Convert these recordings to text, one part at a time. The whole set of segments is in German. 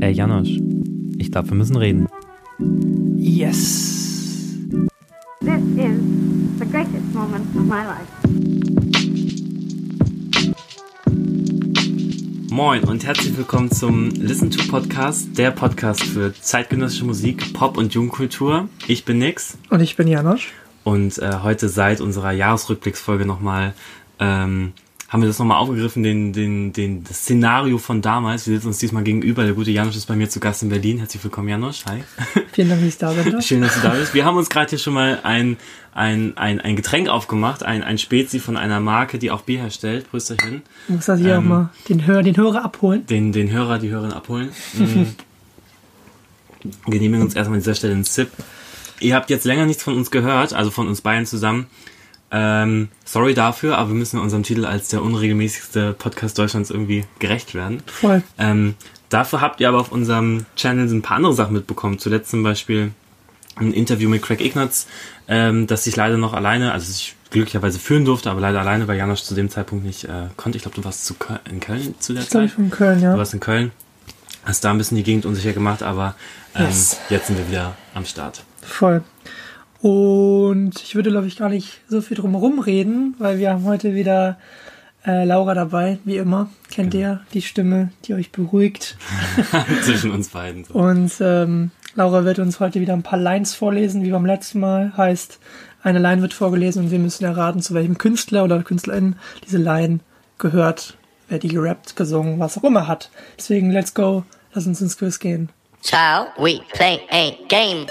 Ey, Janosch, ich glaube, wir müssen reden. Yes. This is the greatest moment of my life. Moin und herzlich willkommen zum Listen to Podcast, der Podcast für zeitgenössische Musik, Pop und Jugendkultur. Ich bin Nix Und ich bin Janosch. und äh, heute seit unserer Jahresrückblicksfolge nochmal ähm, haben wir das nochmal aufgegriffen, den, den, den, das Szenario von damals. Wir sitzen uns diesmal gegenüber. Der gute Janosch ist bei mir zu Gast in Berlin. Herzlich willkommen, Janosch. Hi. Vielen Dank, dass ich da bin. Schön, dass du da bist. Wir haben uns gerade hier schon mal ein, ein, ein, ein Getränk aufgemacht, ein, ein Spezi von einer Marke, die auch Bier herstellt. Prösterchen. Ich muss das hier Ähm, auch mal den, Hör, den Hörer abholen. Den, den Hörer, die Hörerin abholen. Mhm. Genehmigen uns erstmal an dieser Stelle einen Sip. Ihr habt jetzt länger nichts von uns gehört, also von uns beiden zusammen. Ähm, sorry dafür, aber wir müssen unserem Titel als der unregelmäßigste Podcast Deutschlands irgendwie gerecht werden. Voll. Ähm, dafür habt ihr aber auf unserem Channel ein paar andere Sachen mitbekommen. Zuletzt zum Beispiel ein Interview mit Craig Ignatz, ähm, das ich leider noch alleine, also ich glücklicherweise führen durfte, aber leider alleine, weil Janosch zu dem Zeitpunkt nicht äh, konnte. Ich glaube, du warst zu Köl in Köln zu der Ich Zeit. ich von Köln, ja. Du warst in Köln, hast da ein bisschen die Gegend unsicher gemacht, aber ähm, Yes. jetzt sind wir wieder am Start. Voll. Und ich würde, glaube ich, gar nicht so viel drum herum reden, weil wir haben heute wieder äh, Laura dabei, wie immer. Kennt Genau. ihr die Stimme, die euch beruhigt? Zwischen uns beiden. So. Und ähm, Laura wird uns heute wieder ein paar Lines vorlesen, wie beim letzten Mal. Heißt, eine Line wird vorgelesen und wir müssen erraten, zu welchem Künstler oder Künstlerin diese Line gehört, wer die gerappt, gesungen, was auch immer hat. Deswegen, let's go, lass uns ins Quiz gehen. Child, we play a game.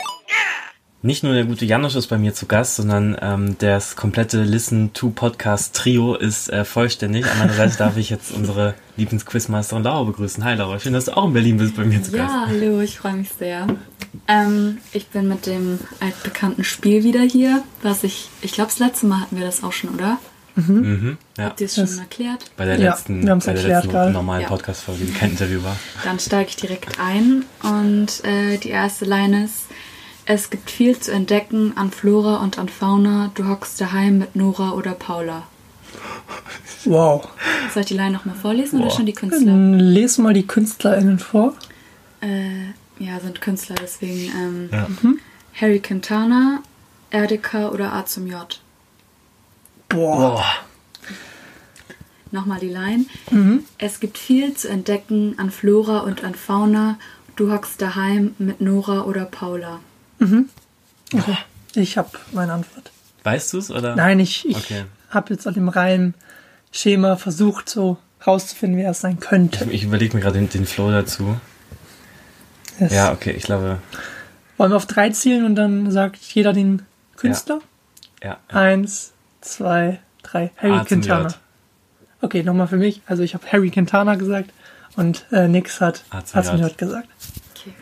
Nicht nur der gute Janosch ist bei mir zu Gast, sondern ähm, das komplette Listen to Podcast Trio ist äh, vollständig. An meiner Seite darf ich jetzt unsere Lieblingsquizmasterin Laura begrüßen. Hi Laura, schön, dass du auch in Berlin bist bei mir zu Gast. Ja, hallo, ich freue mich sehr. Ähm, ich bin mit dem altbekannten Spiel wieder hier, was ich, ich glaube, das letzte Mal hatten wir das auch schon, oder? Mhm, ja. Habt ihr es Das- schon erklärt? Bei der Ja, letzten, haben's bei der letzten normalen Ja. Podcast-Folge, die kein Interview war. Dann steige ich direkt ein und äh, die erste Line ist: Es gibt viel zu entdecken an Flora und an Fauna. Du hockst daheim mit Nora oder Paula. Wow. Soll ich die Line nochmal vorlesen oder Boah. schon die Künstler? Dann les mal die KünstlerInnen vor. Äh, ja, sind Künstler, deswegen ähm, Ja. Harry Quintana, Erdeka oder A zum J. Boah. Nochmal die Line. Es gibt viel zu entdecken an Flora und an Fauna. Du hockst daheim mit Nora oder Paula. Ich habe meine Antwort. Weißt du es oder? Nein, ich, ich Okay. habe jetzt an dem Reimschema versucht, so rauszufinden, wer es sein könnte. Ich, ich überlege mir gerade den, den Flow dazu. Yes. Ja, okay, ich glaube. Wollen wir auf drei zielen und dann sagt jeder den Künstler? Ja. Eins, zwei, drei. Harry A Quintana. Okay, nochmal für mich. Also ich habe Harry Quintana gesagt und äh, Nix hat A zum A zum J. J gesagt. Okay.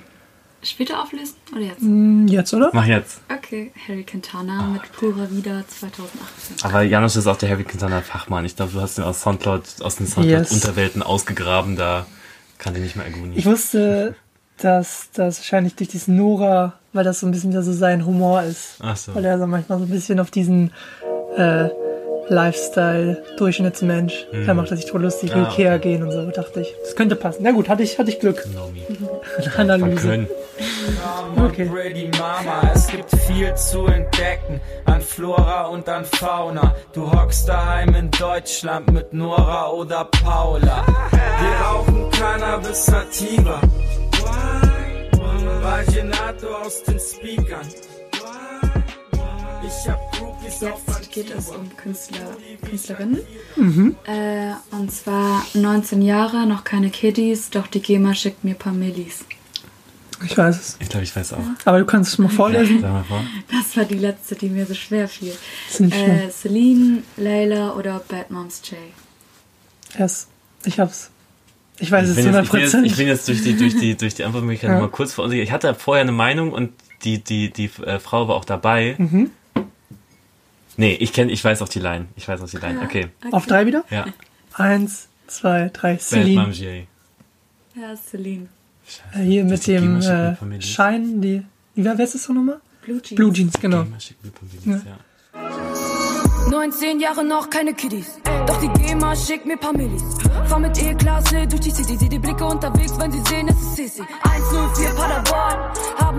Später auflösen oder jetzt? Jetzt, oder? Mach jetzt. Okay, Harry Quintana mit Pura Vida 2018. Aber Janusz ist auch der Harry Quintana Fachmann. Ich glaube, du hast ihn aus Soundcloud, aus den Yes. Soundcloud-Unterwelten ausgegraben. Da kann den nicht mehr ergoonen. Ich wusste, dass das wahrscheinlich durch diesen Nora, weil das so ein bisschen wieder so sein Humor ist. Ach so. Weil er so manchmal so ein bisschen auf diesen äh, Lifestyle, Durchschnittsmensch, da macht er sich drüber lustig, will Ah, Ikea okay. gehen und so, dachte ich. Das könnte passen. Na gut, hatte ich, hatte ich Glück. Nomi. Von Analyse. Köln. Okay. Brady Mama, es gibt viel zu entdecken an Flora und an Fauna. Du hockst daheim in Deutschland mit Nora oder Paula. Wir rauchen Cannabis Sativa. Valgenato aus den Speakern. Ich hab Jetzt geht es um Künstler, Künstlerinnen. Mhm. Äh, und zwar 19 Jahre, noch keine Kiddies, doch die GEMA schickt mir ein paar Millis. Ich weiß es. Ich glaube, ich weiß auch. Aber du kannst es mal vorlesen. Sag mal vor. Das war die letzte, die mir so schwer fiel. Äh, Celine, Layla oder Bad Moms J. Yes. Ich hab's. Ich weiß Ich es bin, zu jetzt, ich, bin 100 jetzt, ich bin jetzt durch die, durch die, durch die Antwortmöglichkeit Ja. mal kurz verunsichert. Ich hatte vorher eine Meinung und die, die, die äh, Frau war auch dabei. Mhm. Nee, ich kenne, ich weiß auch die Line. Ich weiß auch die Line. Okay. Auf drei wieder? Ja. Eins, zwei, drei. Bad Celine. Mom J. Ja, Celine. Scheiße. Hier mit die dem äh. Schein, die. Wie war, wer ist das so nochmal? Blue Jeans. Blue Jeans, genau. GEMA schickt mir Familie, ja. 19 Jahre noch keine Kiddies. Doch die GEMA schickt mir paar Millis. Fahr mit E-Klasse durch die City. Sieh die Blicke unterwegs, wenn sie sehen, es ist Sissy. 104 Paderborn.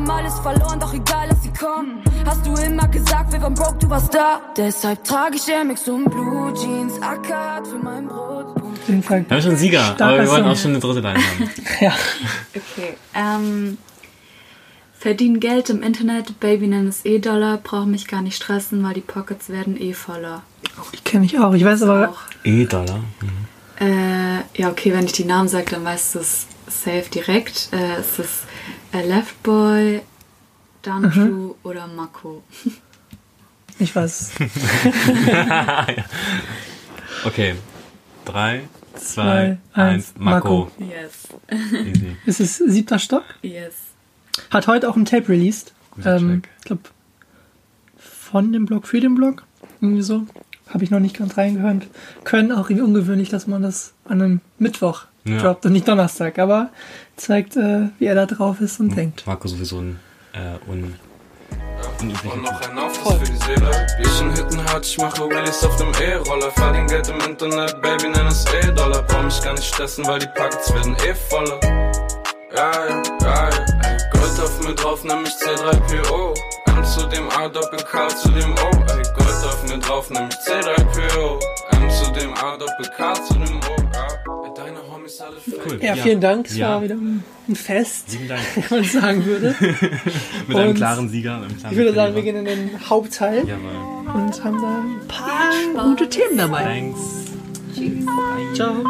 Haben alles verloren, doch egal, lass sie kommen. Hast du immer gesagt, wir waren broke, du warst da. Deshalb trage ich MX und Blue Jeans. Ackert für mein Brot. Auf jeden Fall. Wir haben schon einen Sieger, Starker aber wir wollen auch schon eine dritte Line haben. Ja. Okay. Ähm, verdienen Geld im Internet, Baby nennt es E-Dollar, brauche mich gar nicht stressen, weil die Pockets werden eh voller. Die kenne ich auch. Ich weiß aber, Auch. E-Dollar. Äh, ja, okay, wenn ich die Namen sage, dann weißt du es safe direkt. Äh, es ist äh, Left Boy, Danju oder Mako. ich weiß. Okay. Drei, zwei, Zwei, eins, eins, Mako. Yes. Easy. Es ist siebter Stock. Yes. Hat heute auch ein Tape released. Ähm, ich glaube, von dem Blog für den Blog. Irgendwie so. Habe ich noch nicht ganz reingehört können. Auch irgendwie ungewöhnlich, dass man das an einem Mittwoch Ja. droppt und nicht Donnerstag. Aber zeigt, äh, wie er da drauf ist und denkt. Marco sowieso ein äh, un Und noch ein Aufriss für die Seele. Bierchen Hitten hart, ich mache Wheelies auf dem E-Roller. Verdien Geld im Internet, Baby, nenn es E-Dollar. Brauch mich gar nicht stressen, weil die Pockets werden eh voller. Ja, ja, ja, Gold auf mir drauf, nämlich C3PO. M zu dem A, Doppel K zu dem O. Ey, Gold auf mir drauf, nämlich C3PO. M zu dem A, Doppel K zu dem O. Cool. Ja, vielen Dank. Es Ja. war wieder ein Fest, wenn man sagen würde. Mit einem Und klaren Sieger. einem klaren Ich würde sagen, wir gehen in den Hauptteil Jawohl. und haben da ein paar gute Themen dabei. Thanks. Ciao.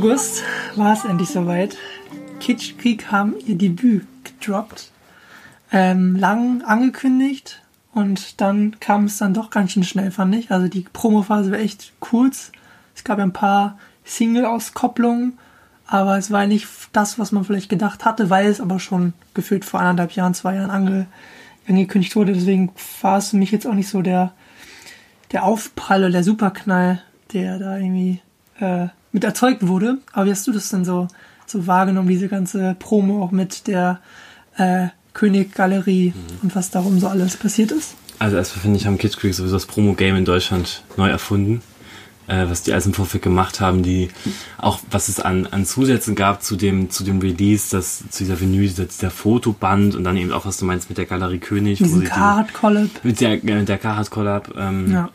August war es endlich soweit. Kitschkrieg haben ihr Debüt gedroppt. Ähm, lang angekündigt und dann kam es dann doch ganz schön schnell, fand ich. Also die Promophase war echt kurz. Es gab ein paar Single-Auskopplungen, aber es war nicht das, was man vielleicht gedacht hatte, weil es aber schon gefühlt vor anderthalb Jahren, zwei Jahren ange angekündigt wurde. Deswegen war es für mich jetzt auch nicht so der, der Aufprall oder der Superknall, der da irgendwie äh, mit erzeugt wurde. Aber wie hast du das denn so, so wahrgenommen, diese ganze Promo auch mit der äh, König-Galerie und was darum so alles passiert ist? Also erstmal finde ich, haben Kids Creek sowieso das Promo-Game in Deutschland neu erfunden. Äh, was die alles im Vorfeld gemacht haben, die auch was es an, an Zusätzen gab zu dem, zu dem Release, das, zu dieser Vinyl, dieser, dieser Fotoband und dann eben auch, was du meinst mit der Galerie König. Diesen sie die- Card-Collab. Mit der, äh, mit der Carhartt Collab, ähm, Ja.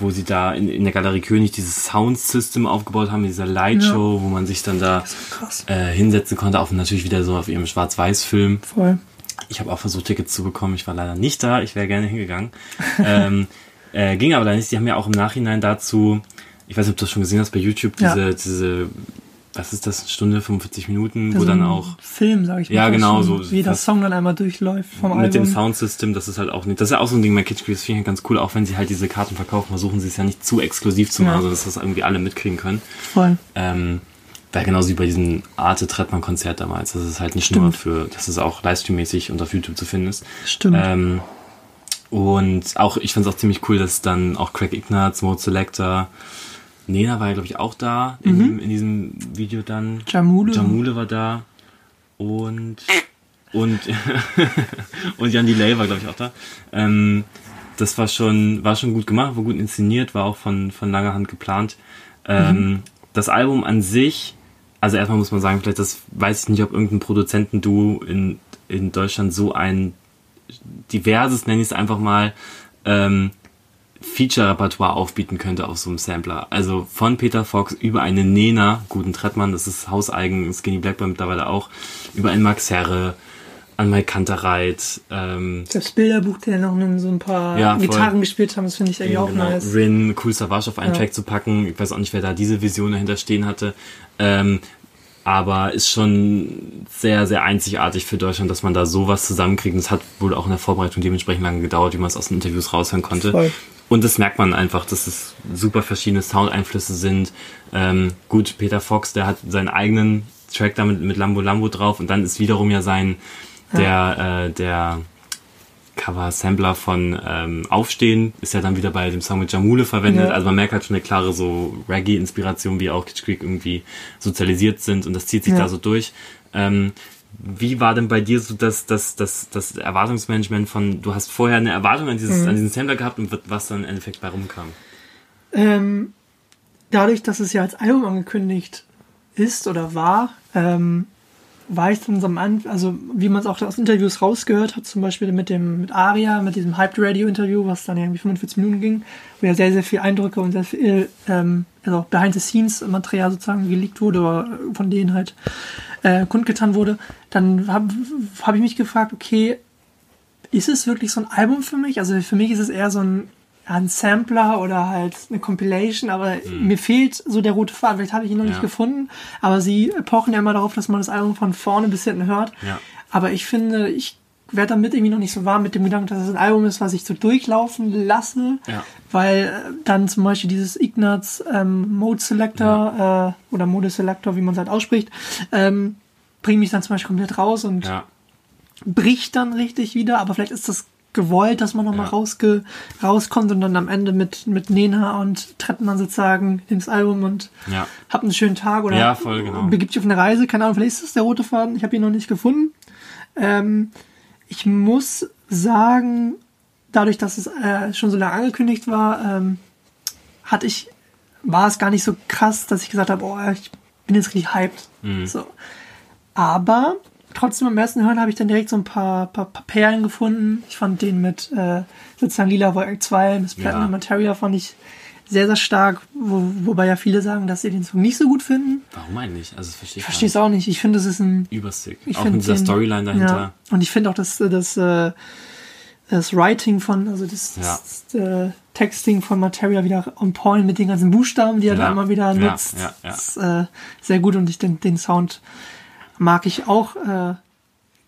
Wo sie da in, in der Galerie König dieses Sound-System aufgebaut haben, dieser Lightshow, wo man sich dann da äh, hinsetzen konnte, auch natürlich wieder so auf ihrem Schwarz-Weiß-Film. Voll. Ich habe auch versucht, Tickets zu bekommen. Ich war leider nicht da. Ich wäre gerne hingegangen. ähm, äh, ging aber leider nicht. Die haben ja auch im Nachhinein dazu, ich weiß nicht, ob du das schon gesehen hast bei YouTube, Ja. diese, diese, was ist das, Stunde, 45 Minuten, wo Also dann auch Film, sag ich mal. Ja, genau, schon, so Wie der Song dann einmal durchläuft vom mit dem Album. Soundsystem, das ist halt auch nicht, das ist ja auch so ein Ding bei Kitsch das finde ich ganz cool, auch wenn sie halt diese Karten verkaufen, versuchen sie es ja nicht zu exklusiv zu machen, Ja. also dass das irgendwie alle mitkriegen können. Voll. Ähm, weil genauso wie bei diesem Arte Trettmann Konzert damals, das ist halt nicht nur für, dass es auch livestreammäßig und auf YouTube zu finden ist. Stimmt. Ähm, und auch, ich fand es auch ziemlich cool, dass dann auch Craig Ignatz, Mode Selector, Nena war ja, glaube ich, auch da in, diesem, in diesem Video dann. Jamule. Jamule war da. Und, und, und Jan Delay war, glaube ich, auch da. Ähm, das war schon, war schon gut gemacht, war gut inszeniert, war auch von, von langer Hand geplant. Ähm, Das Album an sich, also erstmal muss man sagen, vielleicht das weiß ich nicht, ob irgendein Produzentenduo in, in Deutschland so ein diverses, nenne ich es einfach mal, ähm, Feature-Repertoire aufbieten könnte auf so einem Sampler. Also von Peter Fox über eine Nena, guten Trettmann, das ist hauseigen, Skinny Blackbird mittlerweile auch, über einen Max Herre, an Mike Kantereit, ähm, Das Bilderbuch, der noch so ein paar Ja, voll. Gitarren gespielt haben, das finde ich eigentlich auch genau, nice. Rin, Cool Savage auf einen Ja. Track zu packen. Ich weiß auch nicht, wer da diese Vision dahinter stehen hatte. Ähm, aber ist schon sehr, sehr einzigartig für Deutschland, dass man da sowas zusammenkriegt. Und es hat wohl auch in der Vorbereitung dementsprechend lange gedauert, wie man es aus den Interviews raushören konnte. Voll. Und das merkt man einfach, dass es super verschiedene Soundeinflüsse sind. Ähm, gut, Peter Fox, der hat seinen eigenen Track damit mit Lambo Lambo drauf und dann ist wiederum ja sein der äh, der Cover-Sampler von ähm, Aufstehen ist ja dann wieder bei dem Song mit Jamule verwendet. Ja. Also man merkt halt schon eine klare so Reggae-Inspiration, wie auch Kitsch Creek irgendwie sozialisiert sind und das zieht sich Ja. da so durch. Ähm, wie war denn bei dir so das, das, das, das Erwartungsmanagement von, du hast vorher eine Erwartung an, dieses, Mhm. an diesen Sampler gehabt und was dann im Endeffekt bei rumkam? Ähm, dadurch, dass es ja als Album angekündigt ist oder war, ähm, war ich dann so am Anfang, also wie man es auch aus Interviews rausgehört hat, zum Beispiel mit dem mit Aria, mit diesem Hyped Radio Interview, was dann irgendwie 45 Minuten ging, wo ja sehr, sehr viel Eindrücke und sehr viel, ähm, also auch Behind-the-Scenes-Material sozusagen geleakt wurde oder von denen halt äh, kundgetan wurde, dann habe hab ich mich gefragt, okay, ist es wirklich so ein Album für mich? Also für mich ist es eher so ein, ja, ein Sampler oder halt eine Compilation, aber mir fehlt so der rote Faden. Vielleicht habe ich ihn noch Ja. nicht gefunden, aber sie pochen ja immer darauf, dass man das Album von vorne bis hinten hört. Ja. Aber ich finde, ich werde damit irgendwie noch nicht so warm mit dem Gedanken, dass es ein Album ist, was ich so durchlaufen lasse, Ja. weil äh, dann zum Beispiel dieses Ignaz ähm, Mode Selector äh, oder Mode Selector, wie man es halt ausspricht, ähm, bringt mich dann zum Beispiel komplett raus und Ja. bricht dann richtig wieder, aber vielleicht ist das gewollt, dass man nochmal Ja. rausge rauskommt und dann am Ende mit, mit Nena und Trettmann sozusagen ins Album und Ja. habt einen schönen Tag oder Ja, voll, genau. begibt sich auf eine Reise, keine Ahnung, vielleicht ist es der rote Faden, ich habe ihn noch nicht gefunden. Ähm, ich muss sagen, dadurch, dass es äh, schon so lange angekündigt war, ähm, hatte ich, war es gar nicht so krass, dass ich gesagt habe, oh, ich bin jetzt richtig hyped. Mhm. So. Aber trotzdem beim ersten Hören habe ich dann direkt so ein paar, paar, paar Perlen gefunden. Ich fand den mit äh, sozusagen Lila Wolken 2, Miss Platinum Ja. Materia fand ich sehr, sehr stark, wo, wobei ja viele sagen, dass sie den Song nicht so gut finden. Warum eigentlich? Also das verstehe Ich verstehe es auch nicht. Ich finde, es ist ein. Übersick. Ich Auch mit dieser den- Storyline dahinter. Ja. Und ich finde auch, dass das, äh, das Writing von, also das, Ja. das äh, Texting von Materia wieder on point mit den ganzen Buchstaben, die er da immer wieder nutzt. ja, ja. ist äh, sehr gut und ich den, den Sound mag ich auch äh,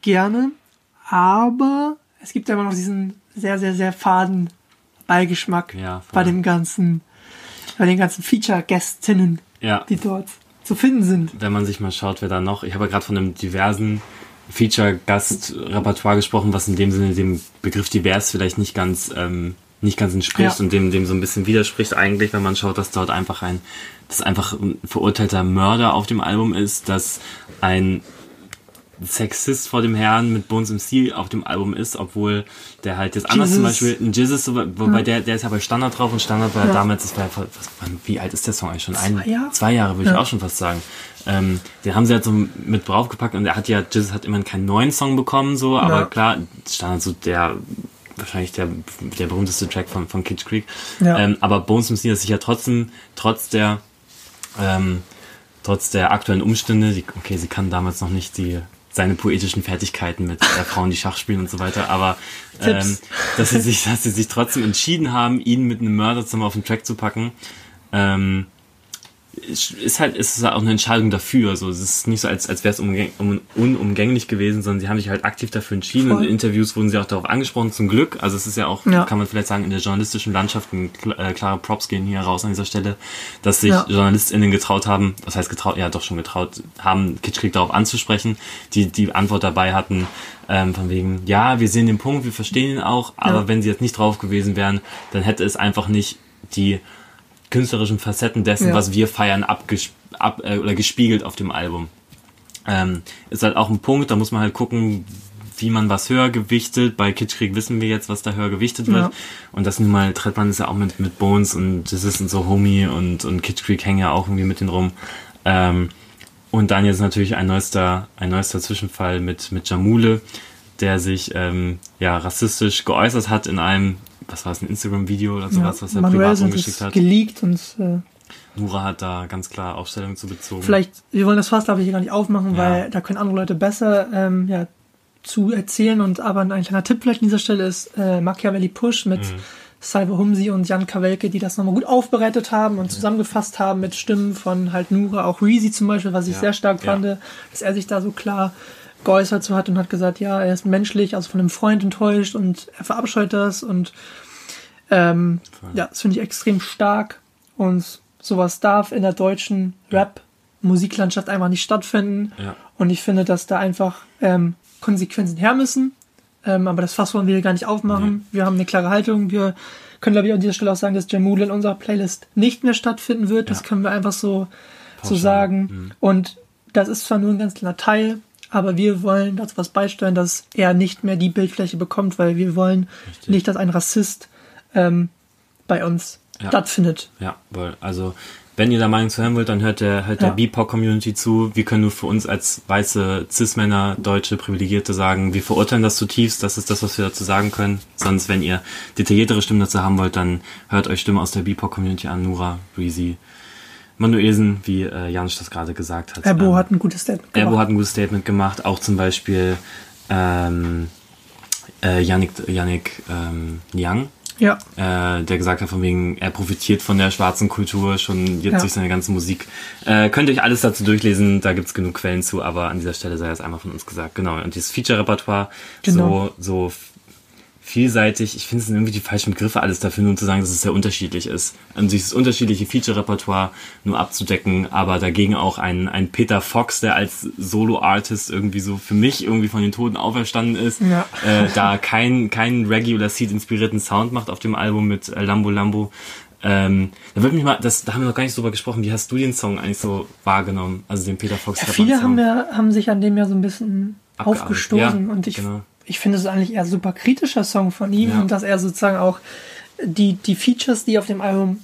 gerne. Aber es gibt ja immer noch diesen sehr, sehr, sehr faden Beigeschmack Ja, bei dem ganzen, bei den ganzen Feature-Gästinnen, Ja. die dort zu finden sind. wenn man sich mal schaut, wer da noch. Ich habe ja gerade von einem diversen Feature-Gast-Repertoire gesprochen, was in dem Sinne dem Begriff divers vielleicht nicht ganz, ähm, nicht ganz entspricht Ja. und dem, dem so ein bisschen widerspricht eigentlich, wenn man schaut, dass dort einfach ein, dass einfach ein verurteilter Mörder auf dem Album ist, dass ein Sexist vor dem Herrn mit Bones MC auf dem Album ist, obwohl der halt jetzt anders zum. Beispiel ein Jesus, so- wobei der, der ist ja bei Standard drauf und Standard war ja Ja. damals, das war ja, was, wie alt ist der Song eigentlich schon? Ein, Zwei Jahre? Zwei Jahre würde Ja. ich auch schon fast sagen. Ähm, den haben sie halt so mit draufgepackt und er hat ja, Jesus hat immerhin keinen neuen Song bekommen, so, aber Ja. klar, Standard so der, wahrscheinlich der, der berühmteste Track von, von Kitsch Creek. Ja. Ähm, aber Bones MC ist sich ja trotzdem, trotz der, ähm, trotz der aktuellen Umstände, die, okay, sie kann damals noch nicht die seine poetischen Fertigkeiten mit äh, Frauen, die Schach spielen und so weiter, aber ähm, dass sie sich, dass sie sich trotzdem entschieden haben, ihn mit einem Mörder zusammen auf den Track zu packen, ähm, ist ist halt, ist halt auch eine Entscheidung dafür. So, es ist nicht so, als, als wäre es umgäng, um, unumgänglich gewesen, sondern sie haben sich halt aktiv dafür entschieden. Und Voll. in Interviews wurden sie auch darauf angesprochen, zum Glück. Also es ist ja auch, Ja. kann man vielleicht sagen, in der journalistischen Landschaft ein äh, klare Props gehen hier raus an dieser Stelle, dass sich Ja. JournalistInnen getraut haben, was heißt getraut, ja doch schon getraut, haben Kitschkrieg darauf anzusprechen, die die Antwort dabei hatten, ähm, von wegen, ja, wir sehen den Punkt, wir verstehen ihn auch, aber Ja. wenn sie jetzt nicht drauf gewesen wären, dann hätte es einfach nicht die künstlerischen Facetten dessen, Ja. was wir feiern, ab, äh, oder gespiegelt auf dem Album. Ähm, ist halt auch ein Punkt, da muss man halt gucken, wie man was höher gewichtet. Bei Kitschkrieg wissen wir jetzt, was da höher gewichtet wird. Ja. Und das nun mal, Trettmann ist ja auch mit, mit Bones und das ist so Homie und, und Kitschkrieg hängen ja auch irgendwie mit denen rum. Ähm, und dann jetzt natürlich ein neuester, ein neuester Zwischenfall mit, mit Jamule, der sich ähm, ja rassistisch geäußert hat in einem, was war es, ein Instagram-Video oder sowas, was er privat es hat. geleakt und äh, Nura hat da ganz klar Aufstellung zu bezogen. vielleicht, wir wollen das fast, glaube ich, hier gar nicht aufmachen, Ja. weil da können andere Leute besser ähm, ja, zu erzählen. Und aber ein kleiner Tipp vielleicht an dieser Stelle ist äh, Machiavelli Push mit Mhm. Salve Humsi und Jan Kawelke, die das nochmal gut aufbereitet haben und zusammengefasst haben mit Stimmen von halt Nura, auch Reezy zum Beispiel, was ich Ja. sehr stark Ja. fand, dass er sich da so klar geäußert so hat und hat gesagt, ja, er ist menschlich, also von einem Freund enttäuscht und er verabscheut das und Ähm, ja, das finde ich extrem stark und sowas darf in der deutschen Rap-Musiklandschaft einfach nicht stattfinden. Ja. Und ich finde, dass da einfach ähm, Konsequenzen her müssen. Ähm, aber das Fass wollen wir hier gar nicht aufmachen. Wir haben eine klare Haltung. Wir können, glaube ich, an dieser Stelle auch sagen, dass Jamul in unserer Playlist nicht mehr stattfinden wird. Das Ja. können wir einfach so, so sagen. Mhm. Und das ist zwar nur ein ganz kleiner Teil, aber wir wollen dazu was beisteuern, dass er nicht mehr die Bildfläche bekommt, weil wir wollen Richtig. nicht, dass ein Rassist ähm, bei uns Ja. stattfindet. Ja, voll. Also, wenn ihr der Meinung zu hören wollt, dann hört der, hört Ja. der BIPOC-Community zu. Wir können nur für uns als weiße Cis-Männer, deutsche Privilegierte sagen, wir verurteilen das zutiefst. Das ist das, was wir dazu sagen können. Sonst, wenn ihr detailliertere Stimmen dazu haben wollt, dann hört euch Stimmen aus der BIPOC-Community an. Nura, Breezy, Manuelsen, wie äh, Janusz das gerade gesagt hat. Erbo Ähm, hat ein gutes Statement Erbo gemacht. hat ein gutes Statement gemacht. Auch zum Beispiel ähm, äh, Yannick, Yannick ähm, Yang Ja, äh, der gesagt hat, von wegen, er profitiert von der schwarzen Kultur schon jetzt Ja. durch seine ganze Musik. Äh, könnt ihr euch alles dazu durchlesen, da gibt's genug Quellen zu, aber an dieser Stelle sei das einmal von uns gesagt. Genau, und dieses Feature-Repertoire, Genau. so, so vielseitig, ich finde es sind irgendwie die falschen Begriffe alles dafür, nur zu sagen, dass es sehr unterschiedlich ist. Und dieses unterschiedliche Feature-Repertoire nur abzudecken, aber dagegen auch ein, ein Peter Fox, der als Solo-Artist irgendwie so für mich irgendwie von den Toten auferstanden ist, Ja. äh, da kein, kein Reggae oder Seed inspirierten Sound macht auf dem Album mit äh, Lambo Lambo. Ähm, da würde mich mal, das, da haben wir noch gar nicht drüber gesprochen. Wie hast du den Song eigentlich so wahrgenommen? Also den Peter Fox. ja viele haben, ja, haben sich an dem ja so ein bisschen Abgearbeitet. aufgestoßen Ja, und ich, genau. Ich finde es eigentlich eher super kritischer Song von ihm Ja. und dass er sozusagen auch die, die Features, die auf dem Album,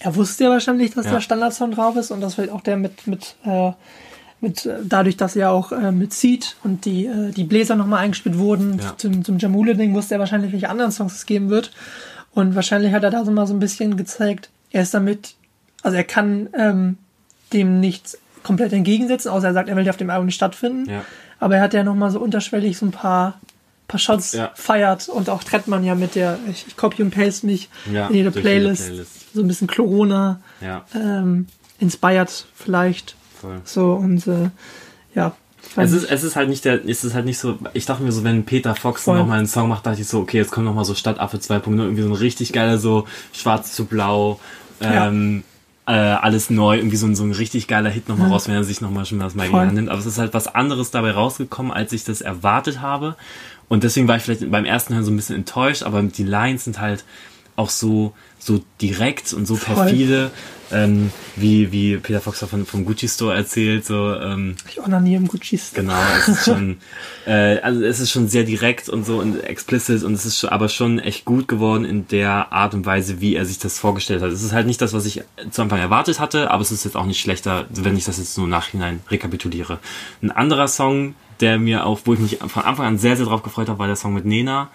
er wusste ja wahrscheinlich, dass Ja. der Standardsong drauf ist und dass vielleicht auch der mit, mit, äh, mit äh, dadurch, dass er auch äh, mit Seed und die, äh, die Bläser nochmal eingespielt wurden Ja. zum, zum Jamule-Ding, wusste er wahrscheinlich, welche anderen Songs es geben wird. Und wahrscheinlich hat er da so mal so ein bisschen gezeigt, er ist damit, also er kann ähm, dem nichts komplett entgegensetzen, außer er sagt, er will ja auf dem Album nicht stattfinden. Ja. Aber er hat ja nochmal so unterschwellig so ein paar, paar Shots Ja. feiert und auch Trettmann ja mit der, ich, ich copy und paste mich Ja, in jede Playlist, Playlist. so ein bisschen Corona Ja, ähm, inspired vielleicht. voll. So und äh, ja. Es ist, es ist halt nicht der, es ist halt nicht so, ich dachte mir so, wenn Peter Fox Voll. noch mal einen Song macht, dachte ich so, okay, jetzt kommt noch mal so Stadtaffe 2.0, irgendwie so ein richtig geiler, so schwarz zu blau, ähm, äh, alles neu, irgendwie so ein, so ein richtig geiler Hit noch mal raus, wenn er sich noch mal schon das mal nimmt. Aber es ist halt was anderes dabei rausgekommen, als ich das erwartet habe. Und deswegen war ich vielleicht beim ersten Hören so ein bisschen enttäuscht, aber die Lines sind halt auch so, so direkt und so perfide, ähm, wie, wie Peter Fox von, vom Gucci Store erzählt, so, ähm, Ich onaniere im Gucci's. Genau, es ist schon, äh, also es ist schon sehr direkt und so und explicit und es ist schon, aber schon echt gut geworden in der Art und Weise, wie er sich das vorgestellt hat. Es ist halt nicht das, was ich zu Anfang erwartet hatte, aber es ist jetzt auch nicht schlechter, wenn ich das jetzt nur Nachhinein rekapituliere. Ein anderer Song, der mir auch, wo ich mich von Anfang an sehr, sehr drauf gefreut habe, war der Song mit Nena.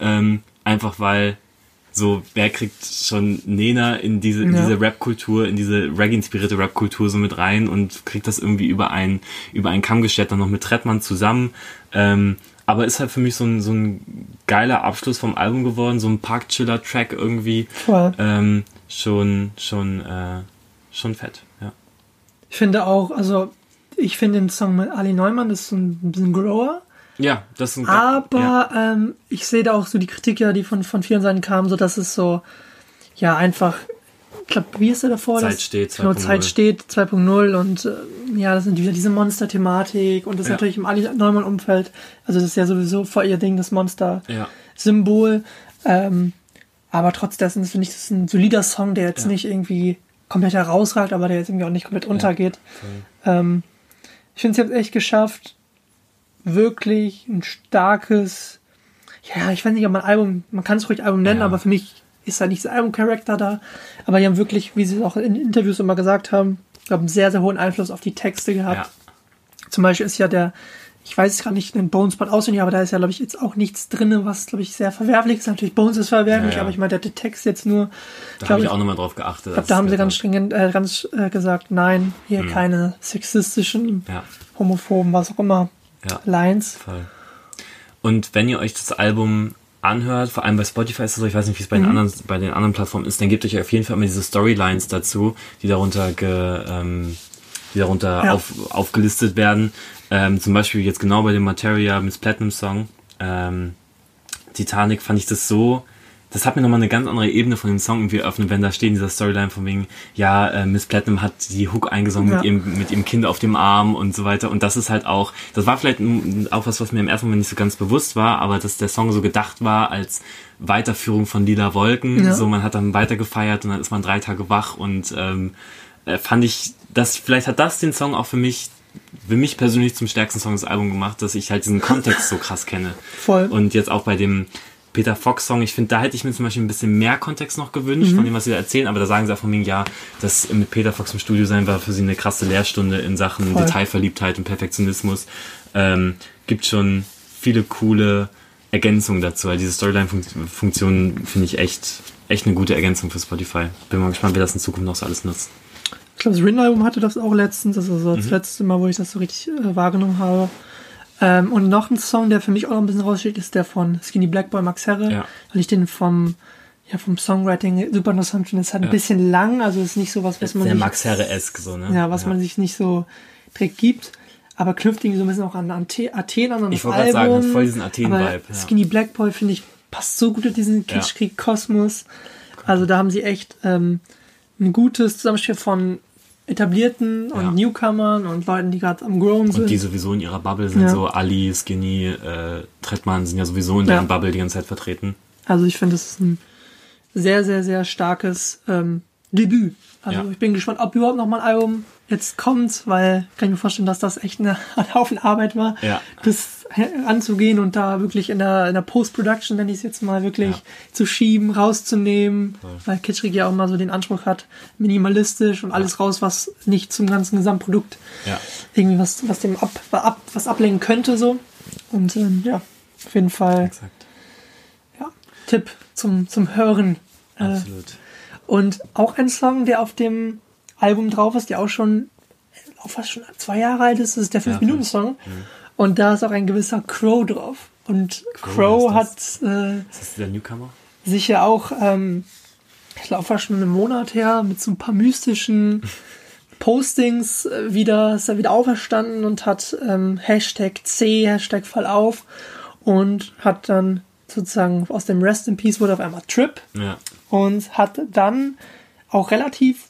Ähm, einfach weil so, wer kriegt schon Nena in diese, in Ja. diese Rap-Kultur, in diese Reggae-inspirierte Rap-Kultur so mit rein und kriegt das irgendwie über einen, über einen Kamm gestellt, dann noch mit Trettmann zusammen. Ähm, aber ist halt für mich so ein, so ein geiler Abschluss vom Album geworden, so ein Park-Chiller-Track irgendwie. Voll. Ähm, schon, schon, äh, schon fett, ja. Ich finde auch, also ich finde den Song mit Ali Neumann ist so ein bisschen Grower. Ja, das ist ein Aber ja, ähm, ich sehe da auch so die Kritik ja, die von, von vielen Seiten kamen, so dass es so, ja, einfach, ich glaube, wie ist der davor? Zeit Das- steht Genau, 2.0. Zeit steht 2.0 und äh, ja, das sind wieder diese Monster-Thematik und das ist Ja. natürlich im Ali Neumann-Umfeld, also das ist ja sowieso vor ihr Ding, das Monster-Symbol. ja. Ähm, aber trotz dessen finde ich das ein solider Song, der jetzt nicht irgendwie komplett herausragt, aber der jetzt irgendwie auch nicht komplett untergeht. Ähm, ich finde, sie haben es echt geschafft, wirklich ein starkes, ja, ich weiß nicht, ob man Album, man kann es ruhig Album nennen, Ja. aber für mich ist da nicht das Album-Charakter da. Aber die haben wirklich, wie sie es auch in Interviews immer gesagt haben, ich glaube, einen sehr, sehr hohen Einfluss auf die Texte gehabt. ja. Zum Beispiel ist ja der, ich weiß es gerade nicht, den Bonespot auswendig, aber da ist ja, glaube ich, jetzt auch nichts drin, was, glaube ich, sehr verwerflich ist. Natürlich, Bones ist verwerflich, Ja, ja. aber ich meine, der, Text jetzt nur, Da glaub habe ich auch nochmal drauf geachtet. ich glaube, da haben sie ganz stringent, äh, ganz äh, gesagt, nein, hier Mhm. keine sexistischen, Ja, homophoben, was auch immer, ja. Lines. Voll. Und wenn ihr euch das Album anhört, vor allem bei Spotify ist es so, ich weiß nicht, wie es bei, den anderen, bei den anderen Plattformen ist, dann gebt euch auf jeden Fall immer diese Storylines dazu, die darunter, ge, ähm, die darunter Ja. auf, aufgelistet werden. Ähm, zum Beispiel jetzt genau bei dem Materia Miss Platinum Song, ähm, Titanic, fand ich das so, das hat mir nochmal eine ganz andere Ebene von dem Song irgendwie eröffnet, wenn da steht in dieser Storyline von wegen, ja, äh, Miss Platinum hat die Hook eingesungen Ja. mit, ihrem, mit ihrem Kind auf dem Arm und so weiter. Und das ist halt auch, das war vielleicht auch was, was mir im ersten Moment nicht so ganz bewusst war, aber dass der Song so gedacht war als Weiterführung von Lila Wolken. Ja. So, man hat dann weiter gefeiert und dann ist man drei Tage wach und ähm, äh, fand ich, das, vielleicht hat das den Song auch für mich, für mich persönlich zum stärksten Song des Albums gemacht, dass ich halt diesen Kontext so krass kenne. Voll. Und jetzt auch bei dem Peter Fox Song, ich finde, da hätte ich mir zum Beispiel ein bisschen mehr Kontext noch gewünscht Mhm. von dem, was sie da erzählen, aber da sagen sie auch von mir, ja, das mit Peter Fox im Studio sein war für sie eine krasse Lehrstunde in Sachen Voll. Detailverliebtheit und Perfektionismus. Ähm, gibt schon viele coole Ergänzungen dazu. Also diese Storyline-Funktion finde ich echt, echt eine gute Ergänzung für Spotify. Bin mal gespannt, wer das in Zukunft noch so alles nutzt. Ich glaube, das Rin-Album hatte das auch letztens. Das ist so das Mhm. letzte Mal, wo ich das so richtig äh, wahrgenommen habe. Ähm, und noch ein Song, der für mich auch noch ein bisschen raussteht, ist der von Skinny Black Boy Max Herre. Ja. Weil ich den vom, ja, vom Songwriting super interessant finde. Es ist halt ein Ja. bisschen lang, also ist nicht so was, was man Sehr sich, Max Herre-esk, so, ne? ja, was man sich nicht so direkt gibt. Aber knüpft irgendwie so ein bisschen auch an Athen an, an Ich wollte gerade sagen, hat voll diesen Athen-Vibe, ja. Skinny Black Boy, finde ich, passt so gut in diesen Kitschkrieg-Kosmos. Also da haben sie echt ähm, ein gutes Zusammenspiel von etablierten und Ja. Newcomern und Leuten, die gerade am Grown sind. Und die sowieso in ihrer Bubble sind, Ja. so Ali, Skinny, äh, Trettmann sind ja sowieso in Ja. deren Bubble die ganze Zeit vertreten. Also ich finde, das ist ein sehr, sehr, sehr starkes ähm, Debüt. Also Ja. ich bin gespannt, ob überhaupt noch mal ein Album jetzt kommt, weil kann ich mir vorstellen, dass das echt eine, ein Haufen Arbeit war, Ja. das anzugehen und da wirklich in der, in der Post-Production, nenne ich es jetzt mal, wirklich Ja. zu schieben, rauszunehmen, weil Kitschrig ja auch mal so den Anspruch hat, minimalistisch und alles raus, was nicht zum ganzen Gesamtprodukt Ja. irgendwie was, was dem ab, ab, was ablenken könnte so. Und ähm, ja, auf jeden Fall Exakt. ja, Tipp zum, zum Hören. Äh, Absolut. Und auch ein Song, der auf dem Album drauf ist, der auch schon, auch fast schon zwei Jahre alt ist, das ist der Ja, 5-Minuten-Song. Und da ist auch ein gewisser Crow drauf. Und Crow Crow hat äh, Ist das der Newcomer? sich ja auch, ähm, ich glaube fast schon einen Monat her, mit so ein paar mystischen Postings äh, wieder, ist er wieder auferstanden und hat ähm, Hashtag C, Hashtag Fall auf und hat dann sozusagen aus dem Rest in Peace wurde auf einmal Trip Ja. Und hat dann auch relativ,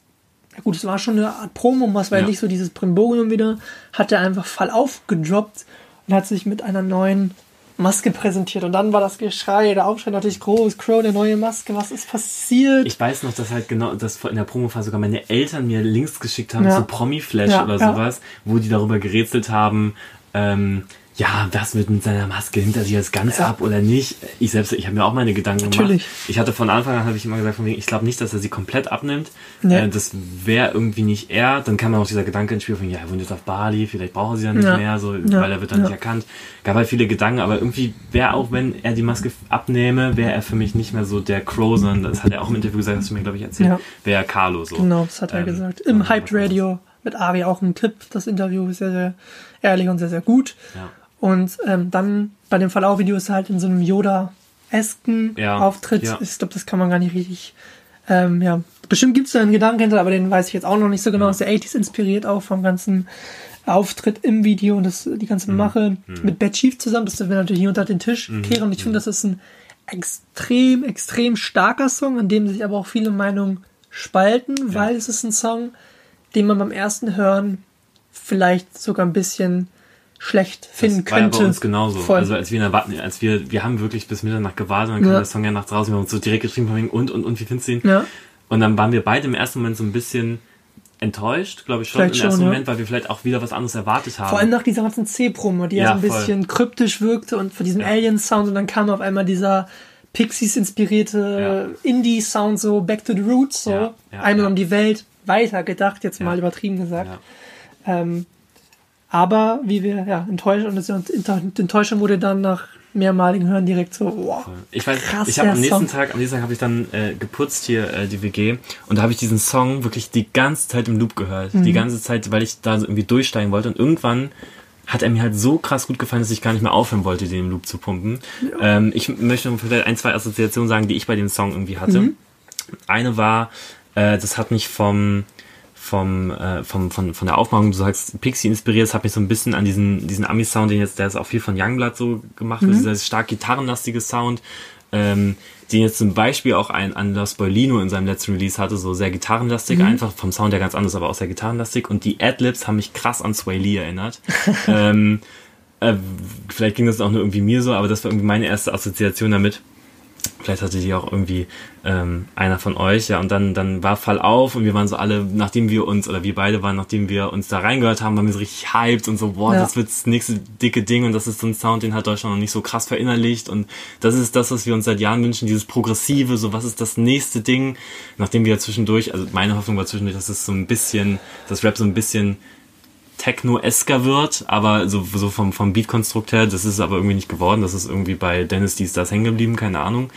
ja gut, es war schon eine Art Promo, was war ja nicht so dieses Primborium wieder, hat er einfach Fall aufgedroppt und hat sich mit einer neuen Maske präsentiert. Und dann war das Geschrei, der Aufschrei natürlich groß. Crow, der neue Maske, was ist passiert? Ich weiß noch, dass halt genau, dass in der Promophase sogar meine Eltern mir Links geschickt haben Ja. zu Promi-Flash Ja, oder sowas, wo die darüber gerätselt haben, ähm, ja, was wird mit seiner Maske hinter sich jetzt ganz Ja. ab oder nicht? Ich selbst, ich habe mir auch meine Gedanken Natürlich. gemacht. Ich hatte von Anfang an, habe ich immer gesagt, von wegen, ich glaube nicht, dass er sie komplett abnimmt. Nee. Äh, das wäre irgendwie nicht er. Dann kam auch dieser Gedanke ins Spiel von, ja, er wohnt jetzt auf Bali, vielleicht braucht er sie dann nicht Ja. mehr, so, Ja. weil er wird dann nicht erkannt. Gab halt viele Gedanken, aber irgendwie wäre auch, wenn er die Maske abnehme, wäre er für mich nicht mehr so der Crow, sondern das hat er auch im Interview gesagt, hast du mir, glaube ich, erzählt, wäre Carlo so. Genau, das hat er Ähm, gesagt. Im Hyped Radio mit Ari auch ein Tipp. Das Interview ist sehr, sehr ehrlich und sehr, sehr gut. Ja. Und ähm, dann bei dem Verlauf-Video ist er halt in so einem Yoda-esken Ja, Auftritt. ja. Ich glaube, das kann man gar nicht richtig. Ähm, ja, bestimmt gibt es da einen Gedanken hinter, aber den weiß ich jetzt auch noch nicht so genau. Ist der 80s inspiriert auch vom ganzen Auftritt im Video und das, die ganze Mhm. Mache mit Bad Chief zusammen. Das wir natürlich hier unter den Tisch kehren. Und ich Mhm. finde, das ist ein extrem, extrem starker Song, an dem sich aber auch viele Meinungen spalten, weil es ist ein Song, den man beim ersten Hören vielleicht sogar ein bisschen schlecht finden das war ja könnte. bei uns genauso. Voll. Also als wir in der Warten, als wir, wir haben wirklich bis Mitternacht gewartet, dann kam Ja. der Song ja nachts raus, wir haben uns so direkt geschrieben von wegen, und, und, und, wie findest du ihn? Ja. Und dann waren wir beide im ersten Moment so ein bisschen enttäuscht, glaube ich schon, Vielleicht im ersten schon, ja. Moment, weil wir vielleicht auch wieder was anderes erwartet haben. Vor allem nach dieser ganzen C-Promo, die ja, Ja, so ein voll. bisschen kryptisch wirkte und für diesen Alien-Sound und dann kam auf einmal dieser Pixies-inspirierte Indie-Sound, so Back to the Roots, so Ja, ja, einmal ja. um die Welt weiter gedacht, jetzt Ja. mal übertrieben gesagt. ja. Ähm, aber wie wir ja enttäuscht und die Enttäuschung wurde dann nach mehrmaligen Hören direkt so, wow. Ich weiß, Krass, ich habe am nächsten Song. Tag, am nächsten Tag habe ich dann äh, geputzt hier äh, die WG und da habe ich diesen Song wirklich die ganze Zeit im Loop gehört, Mhm. die ganze Zeit, weil ich da so irgendwie durchsteigen wollte und irgendwann hat er mir halt so krass gut gefallen, dass ich gar nicht mehr aufhören wollte, den im Loop zu pumpen. Ähm, ich möchte noch vielleicht ein, zwei Assoziationen sagen, die ich bei dem Song irgendwie hatte. Mhm. Eine war, äh, das hat mich vom vom, äh, vom, von, von der Aufmachung, du sagst Pixie inspiriert, hat mich so ein bisschen an diesen, diesen Ami-Sound, den jetzt, der ist auch viel von Youngblood so gemacht, mhm. dieser stark gitarrenlastige Sound, ähm, den jetzt zum Beispiel auch ein Anders Boilino in seinem letzten Release hatte, so sehr gitarrenlastig, mhm. einfach vom Sound her ganz anders, aber auch sehr gitarrenlastig. Und die Adlibs haben mich krass an Sway Lee erinnert. ähm, äh, vielleicht ging das auch nur irgendwie mir so, aber das war irgendwie meine erste Assoziation damit. Vielleicht hatte die auch irgendwie ähm, einer von euch, ja, und dann, dann war Fall auf und wir waren so alle, nachdem wir uns, oder wir beide waren, nachdem wir uns da reingehört haben, waren wir so richtig hyped und so, boah, ja. das wird das nächste dicke Ding und das ist so ein Sound, den hat Deutschland noch nicht so krass verinnerlicht und das ist das, was wir uns seit Jahren wünschen, dieses Progressive, so was ist das nächste Ding, nachdem wir zwischendurch, also meine Hoffnung war zwischendurch, dass es so ein bisschen, das Rap so ein bisschen Techno-esker wird, aber so, so vom, vom Beat-Konstrukt her, das ist aber irgendwie nicht geworden. Das ist irgendwie bei Dennis die Stars hängen geblieben, keine Ahnung.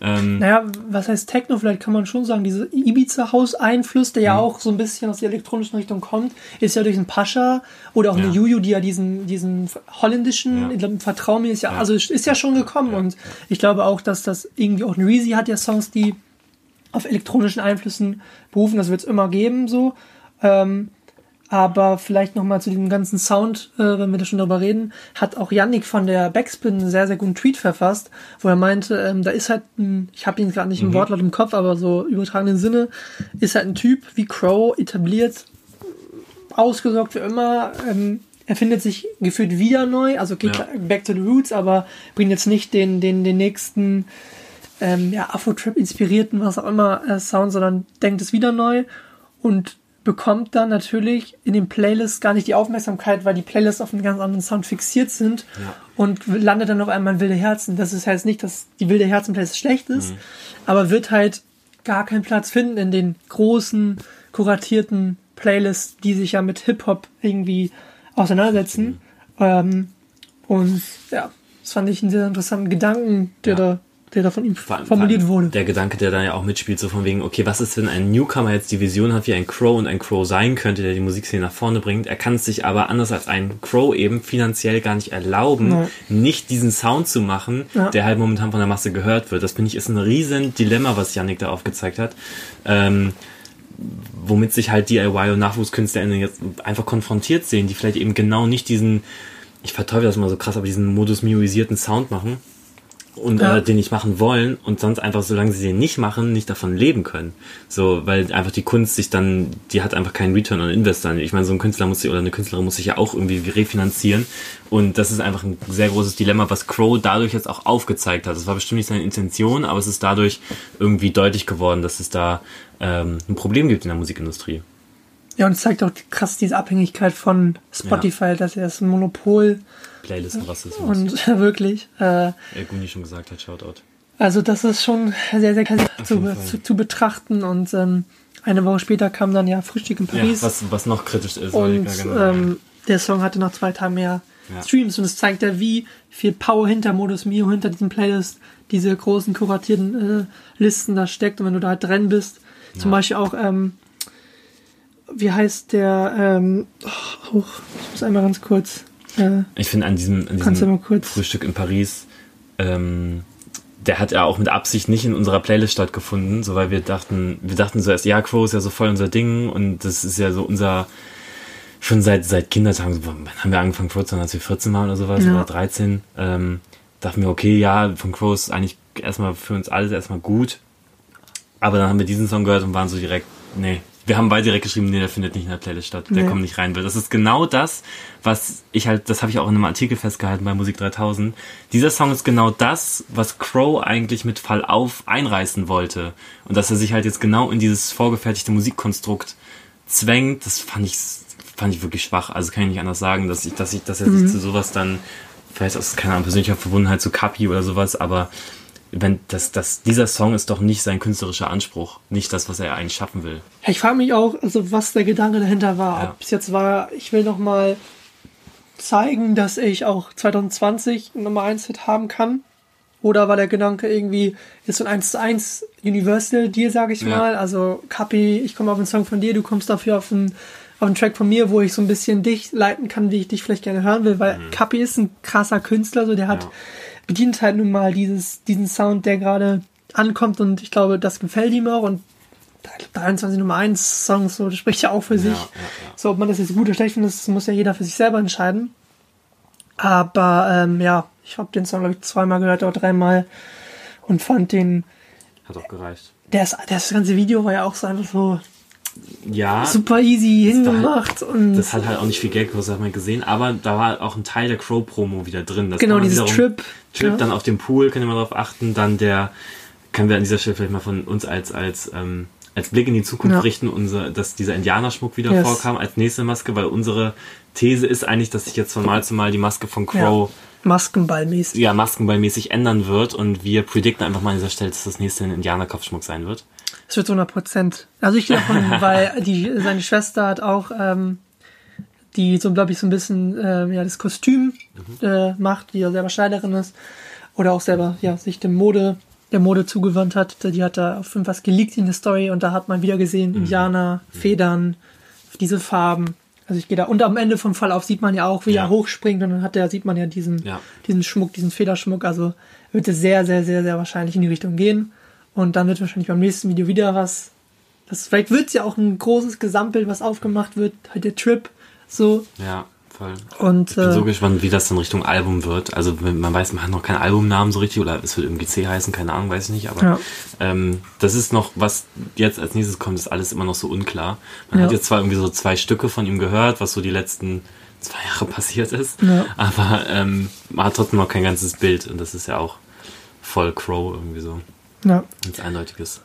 Ähm, naja, was heißt Techno? Vielleicht kann man schon sagen, diese Ibiza-Haus-Einfluss, der ja mhm. auch so ein bisschen aus der elektronischen Richtung kommt, ist ja durch einen Pascha oder auch ja. eine Juju, die ja diesen, diesen holländischen, ja. Vertrau mir ist ja, ja, also ist ja schon gekommen und ich glaube auch, dass das irgendwie auch ein Reezy hat ja Songs, die auf elektronischen Einflüssen berufen, das wird es immer geben, so. Ähm, aber vielleicht nochmal zu diesem ganzen Sound, äh, wenn wir da schon drüber reden, hat auch Yannick von der Backspin einen sehr, sehr guten Tweet verfasst, wo er meinte, ähm, da ist halt ein, ich habe ihn gerade nicht im mhm. Wortlaut im Kopf, aber so übertragenen Sinne, ist halt ein Typ wie Crow, etabliert, ausgesorgt für immer, ähm, er findet sich gefühlt wieder neu, also geht ja. back to the roots, aber bringt jetzt nicht den, den, den nächsten ähm, ja, Afro-Trap inspirierten, was auch immer, äh, Sound, sondern denkt es wieder neu und bekommt dann natürlich in den Playlists gar nicht die Aufmerksamkeit, weil die Playlists auf einen ganz anderen Sound fixiert sind ja. und landet dann auf einmal in Wilde Herzen. Das heißt nicht, dass die Wilde Herzen Playlist schlecht ist, mhm. aber wird halt gar keinen Platz finden in den großen, kuratierten Playlists, die sich ja mit Hip-Hop irgendwie auseinandersetzen. Mhm. Ähm, und ja, das fand ich einen sehr interessanten Gedanken, der ja. da der da von ihm formuliert wurde. Der Gedanke, der da ja auch mitspielt, so von wegen, okay, was ist, wenn ein Newcomer jetzt die Vision hat, wie ein Crow und ein Crow sein könnte, der die Musikszene nach vorne bringt. Er kann es sich aber anders als ein Crow eben finanziell gar nicht erlauben, ja. nicht diesen Sound zu machen, ja. der halt momentan von der Masse gehört wird. Das finde ich ist ein riesen Dilemma, was Yannick da aufgezeigt hat. Ähm, womit sich halt DIY und NachwuchskünstlerInnen jetzt einfach konfrontiert sehen, die vielleicht eben genau nicht diesen, ich verteufel das mal so krass, aber diesen Modus mioisierten Sound machen, und ja. äh, den nicht machen wollen und sonst einfach, solange sie den nicht machen, nicht davon leben können. So, weil einfach die Kunst sich dann, die hat einfach keinen Return on Invest Ich meine, so ein Künstler muss sich oder eine Künstlerin muss sich ja auch irgendwie refinanzieren. Und das ist einfach ein sehr großes Dilemma, was Crow dadurch jetzt auch aufgezeigt hat. Das war bestimmt nicht seine Intention, aber es ist dadurch irgendwie deutlich geworden, dass es da ähm, ein Problem gibt in der Musikindustrie. Ja, und es zeigt auch krass diese Abhängigkeit von Spotify, ja. dass er das Monopol Playlisten-Rassismus. Und wirklich. Äh, Guni schon gesagt hat, Shoutout. Also das ist schon sehr, sehr zu, zu, zu, betrachten und ähm, eine Woche später kam dann ja Frühstück in Paris. Ja, was, was noch kritisch ist. Und genau ähm, der Song hatte nach zwei Tagen mehr ja. Streams und es zeigt ja, wie viel Power hinter Modus Mio, hinter diesem Playlist, diese großen kuratierten äh, Listen da steckt und wenn du da halt drin bist, ja. zum Beispiel auch, ähm, wie heißt der, ähm, oh, ich muss einmal ganz kurz, ja. Ich finde an diesem, an diesem Frühstück in Paris, ähm, der hat ja auch mit Absicht nicht in unserer Playlist stattgefunden, so weil wir dachten, wir dachten so erst, ja, Crow ist ja so voll unser Ding und das ist ja so unser, schon seit, seit Kindertagen, so, wann haben wir angefangen, Crow zu als wir 14 waren oder sowas, ja. oder 13, ähm, dachten wir, okay, ja, von Crow ist eigentlich erstmal für uns alles erstmal gut, aber dann haben wir diesen Song gehört und waren so direkt, nee, wir haben beide direkt geschrieben, nee, der findet nicht in der Playlist statt. Der nee. kommt nicht rein. Das ist genau das, was ich halt, das habe ich auch in einem Artikel festgehalten bei Musik 3000. Dieser Song ist genau das, was Crow eigentlich mit Fall auf einreißen wollte. Und dass er sich halt jetzt genau in dieses vorgefertigte Musikkonstrukt zwängt, das fand ich, fand ich wirklich schwach. Also kann ich nicht anders sagen, dass ich, dass ich, dass er sich mhm. zu sowas dann, vielleicht aus, keine Ahnung, persönlicher Verbundenheit zu Kapi oder sowas, aber wenn das, das, dieser Song ist doch nicht sein künstlerischer Anspruch, nicht das, was er eigentlich schaffen will. Ja, ich frage mich auch, also was der Gedanke dahinter war. Ja. Ob es jetzt war, ich will noch mal zeigen, dass ich auch 2020 Nummer 1 Hit haben kann. Oder war der Gedanke irgendwie, ist so ein 1 zu 1 Universal Deal, sage ich ja. mal. Also Kapi, ich komme auf einen Song von dir, du kommst dafür auf einen, auf einen Track von mir, wo ich so ein bisschen dich leiten kann, wie ich dich vielleicht gerne hören will, weil mhm. Kapi ist ein krasser Künstler, so der hat bedient halt nun mal dieses, diesen Sound, der gerade ankommt und ich glaube, das gefällt ihm auch und 23 Nummer 1 Songs, so, das spricht ja auch für sich. ja, ja. So, ob man das jetzt gut oder schlecht findet, das muss ja jeder für sich selber entscheiden. Aber ähm, ja, ich habe den Song, glaube ich, zweimal gehört oder dreimal und fand den, Hat auch gereicht. das, das ganze Video war ja auch so einfach so Ja, super easy halt- hingemacht und das hat halt auch nicht viel Geld gekostet, hat man gesehen, aber da war auch ein Teil der Crow-Promo wieder drin. Das genau dieses wiederum- Trip. Trip ja. dann auf dem Pool, könnt ihr mal drauf achten. Dann der, können wir an dieser Stelle vielleicht mal von uns als, als, ähm, als Blick in die Zukunft Ja. richten, unser, dass dieser Indianerschmuck wieder Yes. vorkam als nächste Maske, weil unsere These ist eigentlich, dass sich jetzt von Mal zu Mal die Maske von Crow Maskenballmäßig. ja, maskenballmäßig ändern wird und wir predikten einfach mal an dieser Stelle, dass das nächste ein Indianerkopfschmuck sein wird. Es wird so 100 Prozent. Also ich gehe davon, weil die, seine Schwester hat auch, ähm, die so, glaube ich, so ein bisschen äh, ja, das Kostüm äh, macht, die ja selber Schneiderin ist oder auch selber ja, sich dem Mode, der Mode zugewandt hat. Die hat da auf jeden Fall was geleakt in der Story und da hat man wieder gesehen, Indianer, Federn, diese Farben. Also ich gehe da, und am Ende vom Verlauf sieht man ja auch, wie Ja. er hochspringt und dann hat er, sieht man ja diesen, Ja. diesen Schmuck, diesen Federschmuck. Also wird es sehr, sehr, sehr, sehr wahrscheinlich in die Richtung gehen. Und dann wird wahrscheinlich beim nächsten Video wieder was. Das, vielleicht wird es ja auch ein großes Gesamtbild, was aufgemacht wird, halt der Trip. So. Ja, voll. Und Ich bin äh, so gespannt, wie das dann Richtung Album wird. Also man weiß, man hat noch keinen Albumnamen so richtig oder es wird irgendwie C heißen, keine Ahnung, weiß ich nicht. Aber Ja. ähm, das ist noch, was jetzt als nächstes kommt, ist alles immer noch so unklar. Man Ja. hat jetzt zwar irgendwie so zwei Stücke von ihm gehört, was so die letzten zwei Jahre passiert ist, Ja. aber ähm, man hat trotzdem noch kein ganzes Bild und das ist ja auch voll Crow irgendwie so. Ja. Nichts Eindeutiges.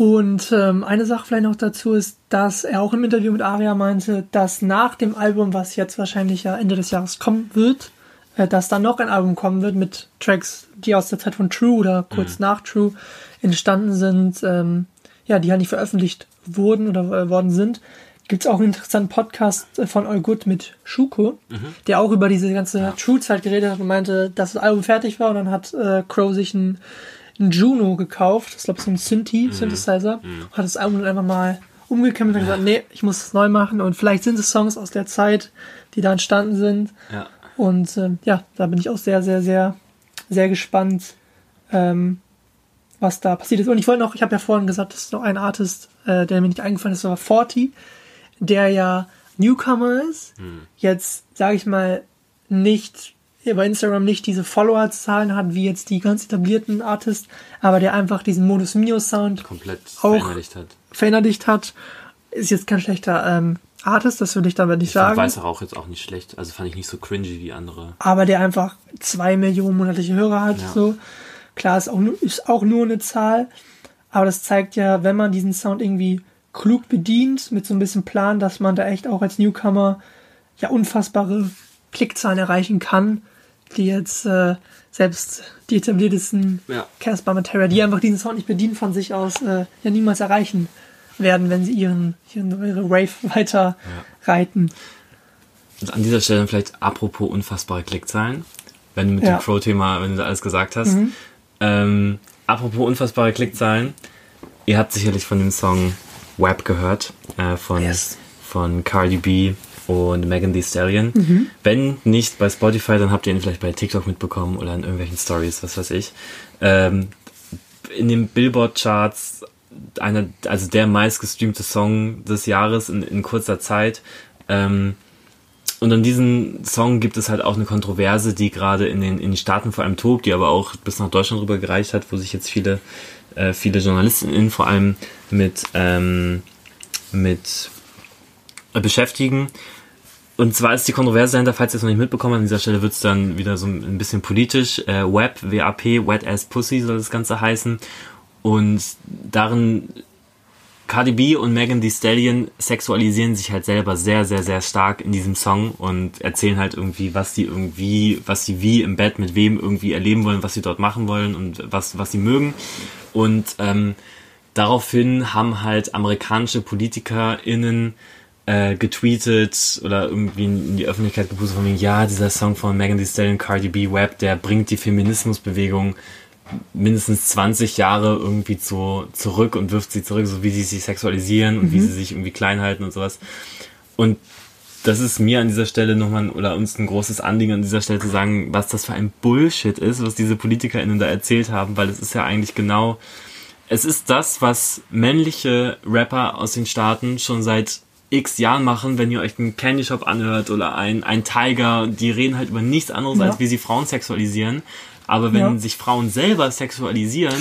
Und ähm, eine Sache vielleicht noch dazu ist, dass er auch im Interview mit Aria meinte, dass nach dem Album, was jetzt wahrscheinlich ja Ende des Jahres kommen wird, äh, dass dann noch ein Album kommen wird mit Tracks, die aus der Zeit von True oder kurz nach True entstanden sind, ähm, ja, die halt nicht veröffentlicht wurden oder äh, worden sind. Gibt es auch einen interessanten Podcast äh, von All Good mit Schuko, der auch über diese ganze True-Zeit geredet hat und meinte, dass das Album fertig war und dann hat äh, Crow sich ein einen Juno gekauft, ich glaube so ein Synthi, Synthesizer, hat das Album dann einfach mal umgekämmt und gesagt, nee, ich muss es neu machen. Und vielleicht sind es Songs aus der Zeit, die da entstanden sind. Ja. und ähm, ja, da bin ich auch sehr, sehr, sehr, sehr gespannt, ähm, was da passiert ist. Und ich wollte noch, ich habe ja vorhin gesagt, das ist noch ein Artist, äh, der mir nicht eingefallen ist, war Forty, der ja Newcomer ist, jetzt, sage ich mal, nicht bei Instagram nicht diese Follower-Zahlen hat, wie jetzt die ganz etablierten Artists, aber der einfach diesen Modus Mio-Sound Komplett Auch- verinnerlicht hat. verinnerlicht hat, ist jetzt kein schlechter ähm, Artist, das würde ich damit nicht Ich sagen. Weißer auch jetzt auch nicht schlecht. Also fand ich nicht so cringy wie andere. aber der einfach zwei Millionen monatliche Hörer hat. Ja. So klar ist auch nur, ist auch nur eine Zahl, aber das zeigt ja, wenn man diesen Sound irgendwie klug bedient mit so ein bisschen Plan, dass man da echt auch als Newcomer ja unfassbare Klickzahlen erreichen kann, die jetzt äh, selbst die etabliertesten Ja. Casper Materia, die einfach diesen Sound nicht bedienen von sich aus, äh, ja niemals erreichen werden, wenn sie ihren, ihren ihre Wave weiter reiten. Und an dieser Stelle vielleicht apropos unfassbare Klickzahlen, wenn du mit Ja. Mhm. dem Crow-Thema, wenn du da alles gesagt hast. Ähm, apropos unfassbare Klickzahlen, ihr habt sicherlich von dem Song Web gehört, äh, von, Yes. von Cardi B und Megan Thee Stallion. Mhm. Wenn nicht bei Spotify, dann habt ihr ihn vielleicht bei TikTok mitbekommen oder in irgendwelchen Stories, was weiß ich. Ähm, in den Billboard-Charts einer, also der meistgestreamte Song des Jahres in, in kurzer Zeit. Ähm, und an diesem Song gibt es halt auch eine Kontroverse, die gerade in den, in den Staaten vor allem tobt, die aber auch bis nach Deutschland rüber gereicht hat, wo sich jetzt viele, äh, viele JournalistInnen vor allem mit, ähm, mit beschäftigen. Und zwar ist die Kontroverse dahinter, falls ihr es noch nicht mitbekommen habt, an dieser Stelle wird es dann wieder so ein bisschen politisch. Äh, WAP, WAP, Wet Ass Pussy soll das Ganze heißen. Und darin Cardi B und Megan Thee Stallion sexualisieren sich halt selber sehr, sehr, sehr stark in diesem Song und erzählen halt irgendwie, was die irgendwie, was sie wie im Bett mit wem irgendwie erleben wollen, was sie dort machen wollen und was, was sie mögen. Und ähm, daraufhin haben halt amerikanische PolitikerInnen äh, getweetet oder irgendwie in die Öffentlichkeit gepustet von wegen, ja, dieser Song von Megan Thee Stallion, Cardi B, Web, der bringt die Feminismusbewegung mindestens 20 Jahre irgendwie zu, zurück und wirft sie zurück, so wie sie sich sexualisieren und wie sie sich irgendwie klein halten und sowas. Und das ist mir an dieser Stelle nochmal oder uns ein großes Anliegen an dieser Stelle zu sagen, was das für ein Bullshit ist, was diese PolitikerInnen da erzählt haben, weil es ist ja eigentlich genau es ist das, was männliche Rapper aus den Staaten schon seit x Jahren machen, wenn ihr euch einen Candy Shop anhört oder ein, ein Tiger, die reden halt über nichts anderes, Ja. als wie sie Frauen sexualisieren. Aber wenn Ja. sich Frauen selber sexualisieren,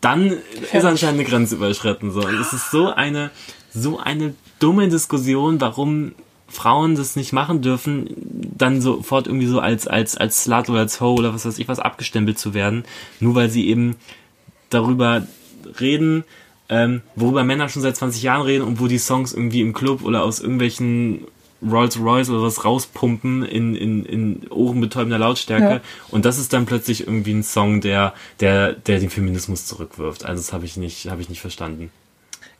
dann ist anscheinend eine Grenze überschritten. So. Und es ist so eine, so eine dumme Diskussion, warum Frauen das nicht machen dürfen, dann sofort irgendwie so als, als, als Slut oder als Ho oder was weiß ich was abgestempelt zu werden, nur weil sie eben darüber reden, ähm, worüber Männer schon seit 20 Jahren reden und wo die Songs irgendwie im Club oder aus irgendwelchen Rolls Royce oder was rauspumpen in, in, in ohrenbetäubender Lautstärke. Ja. Und das ist dann plötzlich irgendwie ein Song, der, der, der den Feminismus zurückwirft. Also das habe ich nicht, habe ich nicht verstanden.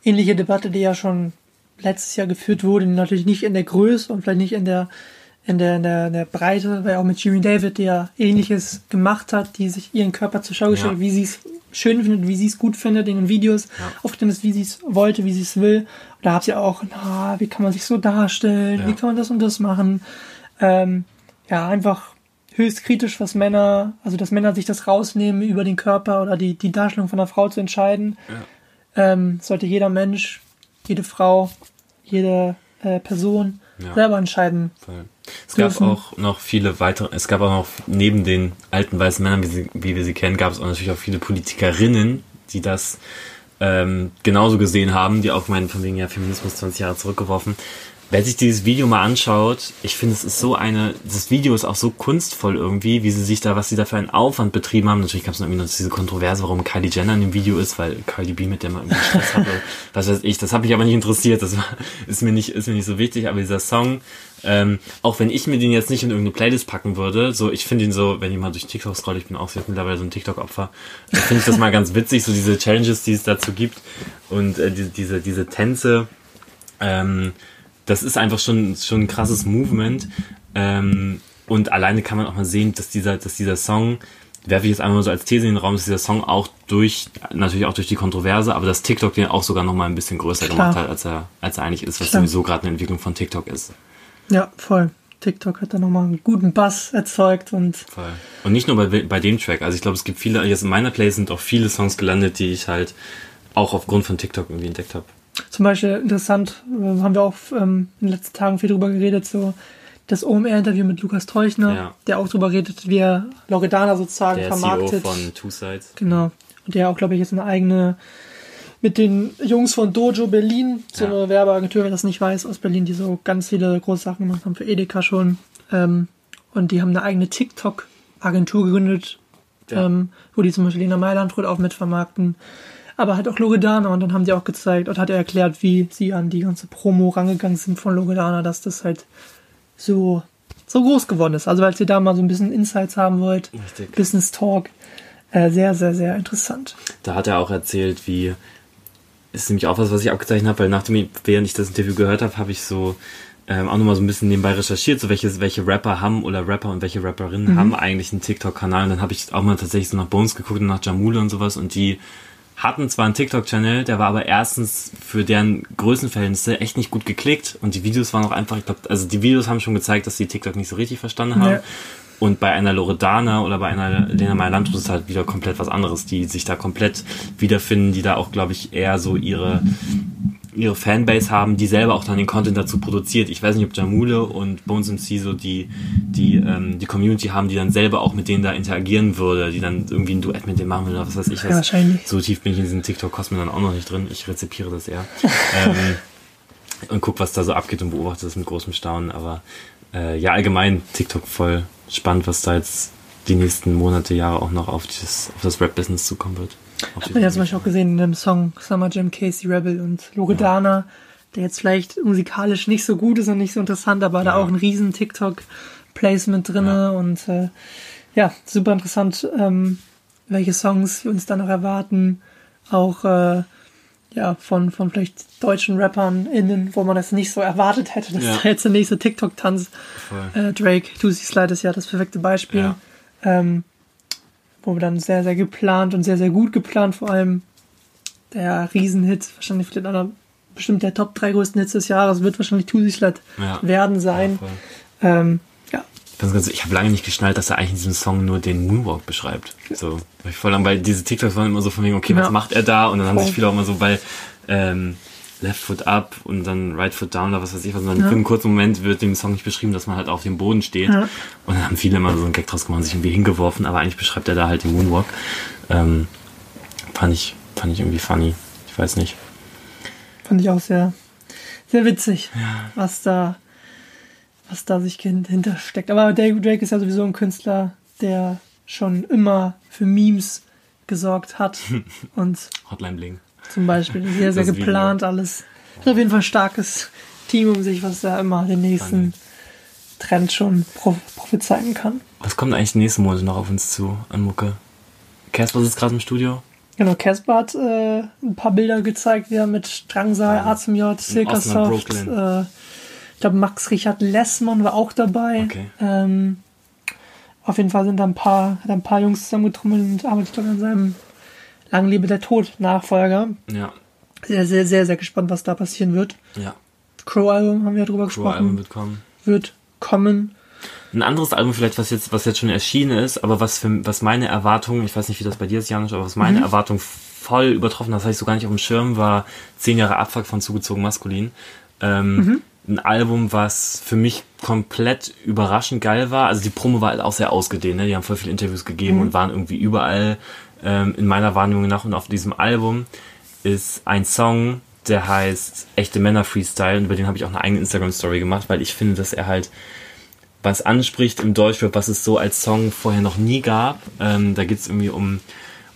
ähnliche Debatte, die ja schon letztes Jahr geführt wurde, natürlich nicht in der Größe und vielleicht nicht in der in der, in der, in der Breite, weil auch mit Jimmy David, der ähnliches gemacht hat, die sich ihren Körper zur Schau gestellt Ja. wie sie es schön findet, wie sie es gut findet in den Videos, aufgetreten ist, wie sie es wollte, wie sie es will. Und da habt ihr auch, na, wie kann man sich so darstellen, Ja. wie kann man das und das machen. Ähm, ja, einfach höchst kritisch, was Männer, also dass Männer sich das rausnehmen, über den Körper oder die, die Darstellung von einer Frau zu entscheiden ähm, sollte jeder Mensch, jede Frau, jede äh, Person Ja. selber entscheiden. Voll. Es gab Dürfen. auch noch viele weitere, es gab auch noch neben den alten weißen Männern, wie, sie, wie wir sie kennen, gab es auch natürlich auch viele Politikerinnen, die das ähm, genauso gesehen haben, die auch meinen, von wegen ja Feminismus 20 Jahre zurückgeworfen. Wer sich dieses Video mal anschaut, ich finde, es ist so eine, das Video ist auch so kunstvoll irgendwie, wie sie sich da, was sie da für einen Aufwand betrieben haben. Natürlich gab es noch diese Kontroverse, warum Kylie Jenner in dem Video ist, weil Kylie B mit der mal irgendwie Stress hat oder was weiß ich. Das hat mich aber nicht interessiert, das war, ist mir nicht, ist mir nicht so wichtig, aber dieser Song, ähm, auch wenn ich mir den jetzt nicht in irgendeine Playlist packen würde, so, ich finde ihn so, wenn ich mal durch TikTok scroll, ich bin auch jetzt mittlerweile so ein TikTok-Opfer, äh, finde ich das mal ganz witzig, so diese Challenges, die es dazu gibt und äh, die, diese, diese Tänze, ähm, das ist einfach schon, schon ein krasses Movement. Ähm, und alleine kann man auch mal sehen, dass dieser, dass dieser Song, werfe ich jetzt einmal so als These in den Raum, dass dieser Song auch durch, natürlich auch durch die Kontroverse, aber dass TikTok den auch sogar noch mal ein bisschen größer Klar. gemacht hat, als er, als er eigentlich ist, was Klar. sowieso gerade eine Entwicklung von TikTok ist. Ja, voll. TikTok hat da nochmal einen guten Bass erzeugt und Voll. Und nicht nur bei, bei dem Track. Also ich glaube, es gibt viele, jetzt in meiner Playlist sind auch viele Songs gelandet, die ich halt auch aufgrund von TikTok irgendwie entdeckt habe. Zum Beispiel interessant, äh, haben wir auch ähm, in den letzten Tagen viel drüber geredet, so das OMR-Interview mit Lukas Teuchner, Ja. der auch drüber redet, wie er Loredana sozusagen Der CEO vermarktet. von Two Sides. Genau. Und der auch, glaube ich, jetzt eine eigene mit den Jungs von Dojo Berlin, so Ja. eine Werbeagentur, wer das nicht weiß, aus Berlin, die so ganz viele große Sachen gemacht haben für Edeka schon. Ähm, und die haben eine eigene TikTok-Agentur gegründet, Ja. ähm, wo die zum Beispiel Lena Meilandrot auch mitvermarkten. Aber halt auch Loredana und dann haben die auch gezeigt und hat er erklärt, wie sie an die ganze Promo rangegangen sind von Loredana, dass das halt so, so groß geworden ist. Also, weil ihr da mal so ein bisschen Insights haben wollt, Richtig. Business Talk, äh, sehr, sehr, sehr interessant. Da hat er auch erzählt, wie ist nämlich auch was, was ich abgezeichnet habe, weil nachdem ich, während ich das Interview gehört habe, habe ich so ähm, auch nochmal so ein bisschen nebenbei recherchiert, so welche, welche Rapper haben oder Rapper und welche Rapperinnen haben eigentlich einen TikTok-Kanal. Und dann habe ich auch mal tatsächlich so nach Bones geguckt und nach Jamule und sowas und die hatten zwar einen TikTok-Channel, der war aber erstens für deren Größenverhältnisse echt nicht gut geklickt und die Videos waren auch einfach, ich glaube, also die Videos haben schon gezeigt, dass die TikTok nicht so richtig verstanden haben. Nee. Und bei einer Loredana oder bei einer Lena Meyer-Landrut ist halt wieder komplett was anderes, die sich da komplett wiederfinden, die da auch, glaube ich, eher so ihre, ihre Fanbase haben, die selber auch dann den Content dazu produziert. Ich weiß nicht, ob Jamule und Bones MC so die, die, ähm, die Community haben, die dann selber auch mit denen da interagieren würde, die dann irgendwie ein Duett mit denen machen würde oder was weiß ich was. Ja, wahrscheinlich. So tief bin ich in diesem TikTok-Kosmos dann auch noch nicht drin. Ich rezipiere das eher. ähm, und guck, was da so abgeht und beobachte das mit großem Staunen. Aber äh, ja, allgemein TikTok voll spannend, was da jetzt die nächsten Monate, Jahre auch noch auf, dieses, auf das Rap-Business zukommen wird. Hat man ja zum Beispiel auch gesehen in dem Song Summer Jam Casey Rebel und Loredana, der jetzt vielleicht musikalisch nicht so gut ist und nicht so interessant, aber da Ja. auch ein riesen TikTok-Placement drinne und äh, ja, super interessant, ähm, welche Songs wir uns da noch erwarten. Auch äh, ja, von, von vielleicht deutschen Rappern innen, wo man das nicht so erwartet hätte, dass Ja. da jetzt der nächste TikTok-Tanz äh, Drake, Tusi Slide ist ja das perfekte Beispiel. Ja. Ähm, wo wir dann sehr, sehr geplant und sehr, sehr gut geplant, vor allem der Riesenhit, wahrscheinlich vielleicht einer, bestimmt der Top 3 größten Hits des Jahres, wird wahrscheinlich Tusi Slide Ja. werden sein. Voll. Ähm, ja, ich habe lange nicht geschnallt, dass er eigentlich in diesem Song nur den Moonwalk beschreibt. So, voll lang, weil diese TikToks waren immer so von wegen, okay, was Ja. macht er da? Und dann haben sich viele auch immer so bei ähm, Left Foot Up und dann Right Foot Down oder was weiß ich was. Und dann für einen kurzen Moment wird dem Song nicht beschrieben, dass man halt auf dem Boden steht. Ja. Und dann haben viele immer so einen Gag draus gemacht und sich irgendwie hingeworfen, aber eigentlich beschreibt er da halt den Moonwalk. Ähm, fand ich, fand ich irgendwie funny. Ich weiß nicht. Fand ich auch sehr, sehr witzig, was da, was da sich hin- hintersteckt. Aber Dave Drake ist ja sowieso ein Künstler, der schon immer für Memes gesorgt hat und Hotline Bling. Zum Beispiel sehr, sehr Das Video. geplant alles. Hat auf jeden Fall ein starkes Team um sich, was da immer den nächsten Trend schon pro prophezeien kann. Was kommt eigentlich nächsten Monat noch auf uns zu an Mucke? Casper sitzt gerade im Studio. Genau, Casper hat äh, ein paar Bilder gezeigt, wieder mit Drangsal, Ja. A zum J, Silkersoft. Äh, ich glaube, Max Richard Lessmann war auch dabei. Okay. Ähm, auf jeden Fall sind da ein paar, hat ein paar Jungs zusammengetrommelt und arbeitet dort an seinem Lang lebe der Tod Nachfolger. Ja, Sehr, sehr, sehr, sehr gespannt, was da passieren wird. ja. Crow-Album haben wir drüber Crow Album gesprochen. wird kommen. Wird kommen. Ein anderes Album vielleicht, was jetzt, was jetzt schon erschienen ist, aber was für, was meine Erwartungen, ich weiß nicht, wie das bei dir ist, Janusz, aber was meine Erwartungen voll übertroffen hat, das hatte ich so gar nicht auf dem Schirm, war zehn Jahre Abfuck von Zugezogen Maskulin. Ähm, Ein Album, was für mich komplett überraschend geil war. Also die Promo war halt auch sehr ausgedehnt, ne? die haben voll viele Interviews gegeben und waren irgendwie überall ähm, in meiner Wahrnehmung nach. Und auf diesem Album ist ein Song, der heißt Echte Männer Freestyle und über den habe ich auch eine eigene Instagram-Story gemacht, weil ich finde, dass er halt was anspricht im Deutschrap, was es so als Song vorher noch nie gab. Ähm, da geht's irgendwie um,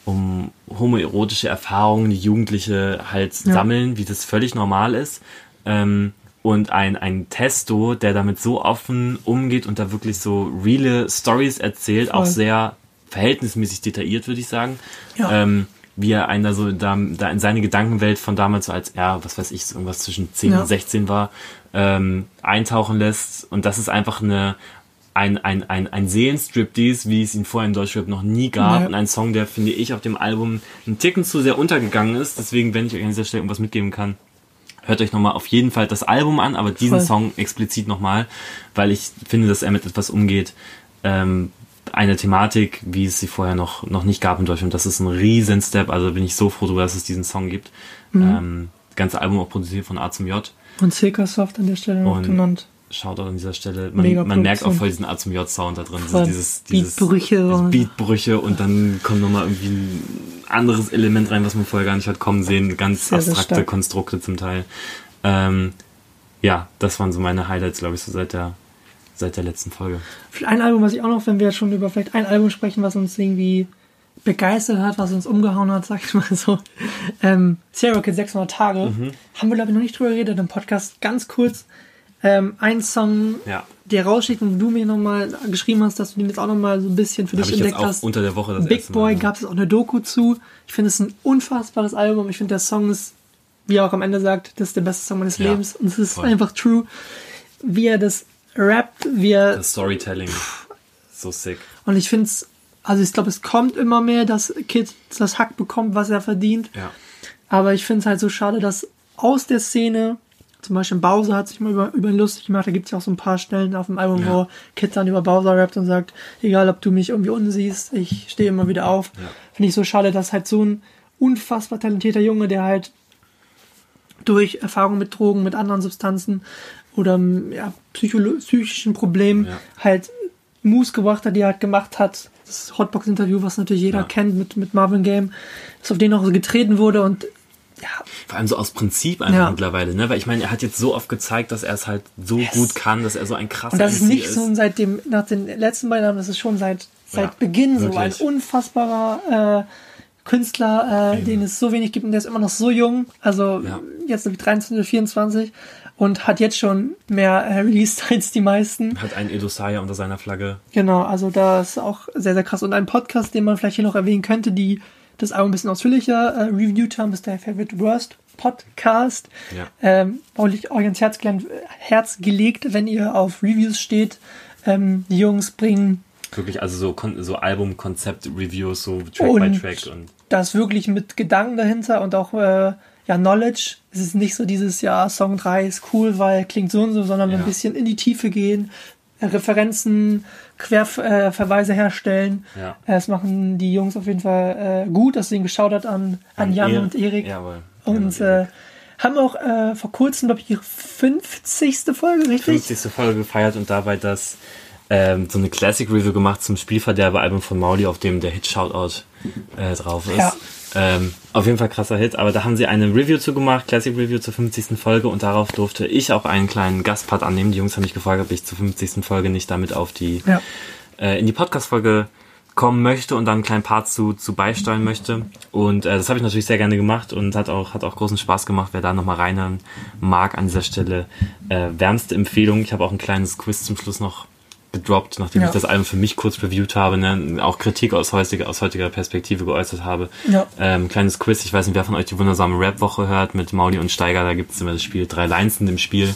um homoerotische Erfahrungen, die Jugendliche halt sammeln, wie das völlig normal ist. Ähm, und ein, ein Testo, der damit so offen umgeht und da wirklich so reale Stories erzählt, auch Voll. sehr verhältnismäßig detailliert, würde ich sagen. Ja. Ähm, wie er einen da so da, da in seine Gedankenwelt von damals so als er, was weiß ich, so irgendwas zwischen 10 Ja. und 16 war, ähm, eintauchen lässt. Und das ist einfach eine ein, ein, ein, ein Seelenstriptease, wie es ihn vorher in Deutschrap noch nie gab. Ja. Und ein Song, der, finde ich, auf dem Album einen Ticken zu sehr untergegangen ist. Deswegen, wenn ich euch an dieser Stelle irgendwas mitgeben kann, hört euch nochmal auf jeden Fall das Album an, aber diesen Voll. Song explizit nochmal, weil ich finde, dass er mit etwas umgeht, ähm, eine Thematik, wie es sie vorher noch, noch nicht gab in Deutschland. Das ist ein riesen Step, also bin ich so froh darüber, dass es diesen Song gibt. Mhm. Ähm, das ganze Album auch produziert von A zum J. Und Silkersoft an der Stelle noch genannt. Shoutout an dieser Stelle. Man, man merkt auch voll diesen A zum J Sound da drin. Voll. Dieses, dieses, Beatbrüche Beatbrüche und dann kommt nochmal irgendwie ein anderes Element rein, was man vorher gar nicht hat kommen sehen. Ganz Sehr, sehr abstrakte stark. Konstrukte zum Teil. Ähm, ja, das waren so meine Highlights, glaube ich, so seit der, seit der letzten Folge. Ein Album, was ich auch noch, wenn wir schon über vielleicht ein Album sprechen, was uns irgendwie begeistert hat, was uns umgehauen hat, sag ich mal so. Ähm, Serial Kid 600 Tage. Mhm. Haben wir, glaube ich, noch nicht drüber geredet im Podcast. Ganz kurz. Ähm, ein Song, Ja. der raussteht und du mir nochmal geschrieben hast, dass du den jetzt auch nochmal so ein bisschen für Habe dich ich jetzt entdeckt auch hast. unter der Woche das Big Boy gab es auch eine Doku zu. Ich finde es ein unfassbares Album. Ich finde, der Song ist, wie er auch am Ende sagt, das ist der beste Song meines Ja, Lebens. Und es ist voll. einfach true. Wie er das rappt, wie er Das Storytelling. So sick. und ich finde es, also ich glaube, es kommt immer mehr, dass Kid das Hack bekommt, was er verdient. Ja. Aber ich finde es halt so schade, dass aus der Szene, zum Beispiel Bowser hat sich mal über, über ihn lustig gemacht, da gibt es ja auch so ein paar Stellen auf dem Album, Ja. wo Kid dann über Bowser rappt und sagt, egal ob du mich irgendwie unsiehst, ich stehe immer wieder auf. Ja. Finde ich so schade, dass halt so ein unfassbar talentierter Junge, der halt durch Erfahrung mit Drogen, mit anderen Substanzen oder ja, psychischen Problemen Ja. halt Moves gebracht hat, die er halt gemacht hat. Das Hotbox-Interview, was natürlich jeder Ja. kennt mit, mit Marvin Game, dass auf den auch so getreten wurde und ja, Vor allem so aus Prinzip einfach Ja. mittlerweile, ne? Weil ich meine, er hat jetzt so oft gezeigt, dass er es halt so Yes. gut kann, dass er so ein krasser und das ist MC nicht so seit dem, nach den letzten beiden Jahren, das ist schon seit, seit Ja, Beginn so ein wirklich. unfassbarer äh, Künstler, äh, den es so wenig gibt und der ist immer noch so jung, also Ja. jetzt nämlich 23 oder 24 und hat jetzt schon mehr äh, Release als die meisten. Hat einen Edosaya unter seiner Flagge. Genau, also da ist auch sehr, sehr krass. Und ein Podcast, den man vielleicht hier noch erwähnen könnte, die das Album ein bisschen ausführlicher äh, reviewed haben, ist der Favorite Worst Podcast. Ja. Ähm, liegt euch ans Herz, gelegt- Herz gelegt, wenn ihr auf Reviews steht. Ähm, die Jungs bringen Wirklich, also so, Kon- so Album-Konzept-Reviews, so Track Und- by Track und das wirklich mit Gedanken dahinter und auch äh, ja, Knowledge. Es ist nicht so dieses, ja, Song 3 ist cool, weil klingt so und so, sondern Ja. ein bisschen in die Tiefe gehen, äh, Referenzen, Querverweise äh, herstellen. Ja. Äh, Das machen die Jungs auf jeden Fall äh, gut. Deswegen geschaut an, an Jan Erik. und Erik. Jawohl. Und Erik. äh, haben auch äh, vor kurzem, glaube ich, ihre 50. Folge, richtig? 50. Folge gefeiert und dabei das ähm, so eine Classic Review gemacht zum Spielverderber-Album von Mauli, auf dem der Hit Shoutout drauf ist. Ja. Ähm, auf jeden Fall krasser Hit, aber da haben sie eine Review zu gemacht, Classic Review zur 50. Folge und darauf durfte ich auch einen kleinen Gastpart annehmen. Die Jungs haben mich gefragt, ob ich zur 50. Folge nicht damit auf die Ja. äh, in die Podcast-Folge kommen möchte und dann einen kleinen Part zu, zu beisteuern möchte. Und äh, das habe ich natürlich sehr gerne gemacht und hat auch, hat auch großen Spaß gemacht. Wer da nochmal reinhören mag an dieser Stelle, äh, wärmste Empfehlung. Ich habe auch ein kleines Quiz zum Schluss noch gedroppt, nachdem Ja. ich das Album für mich kurz reviewt habe, ne? auch Kritik aus heutiger, aus heutiger Perspektive geäußert habe. Ja. Ähm, kleines Quiz, ich weiß nicht, wer von euch die wundersame Rap-Woche hört mit Mauli und Steiger, da gibt es immer das Spiel drei Lines in dem Spiel,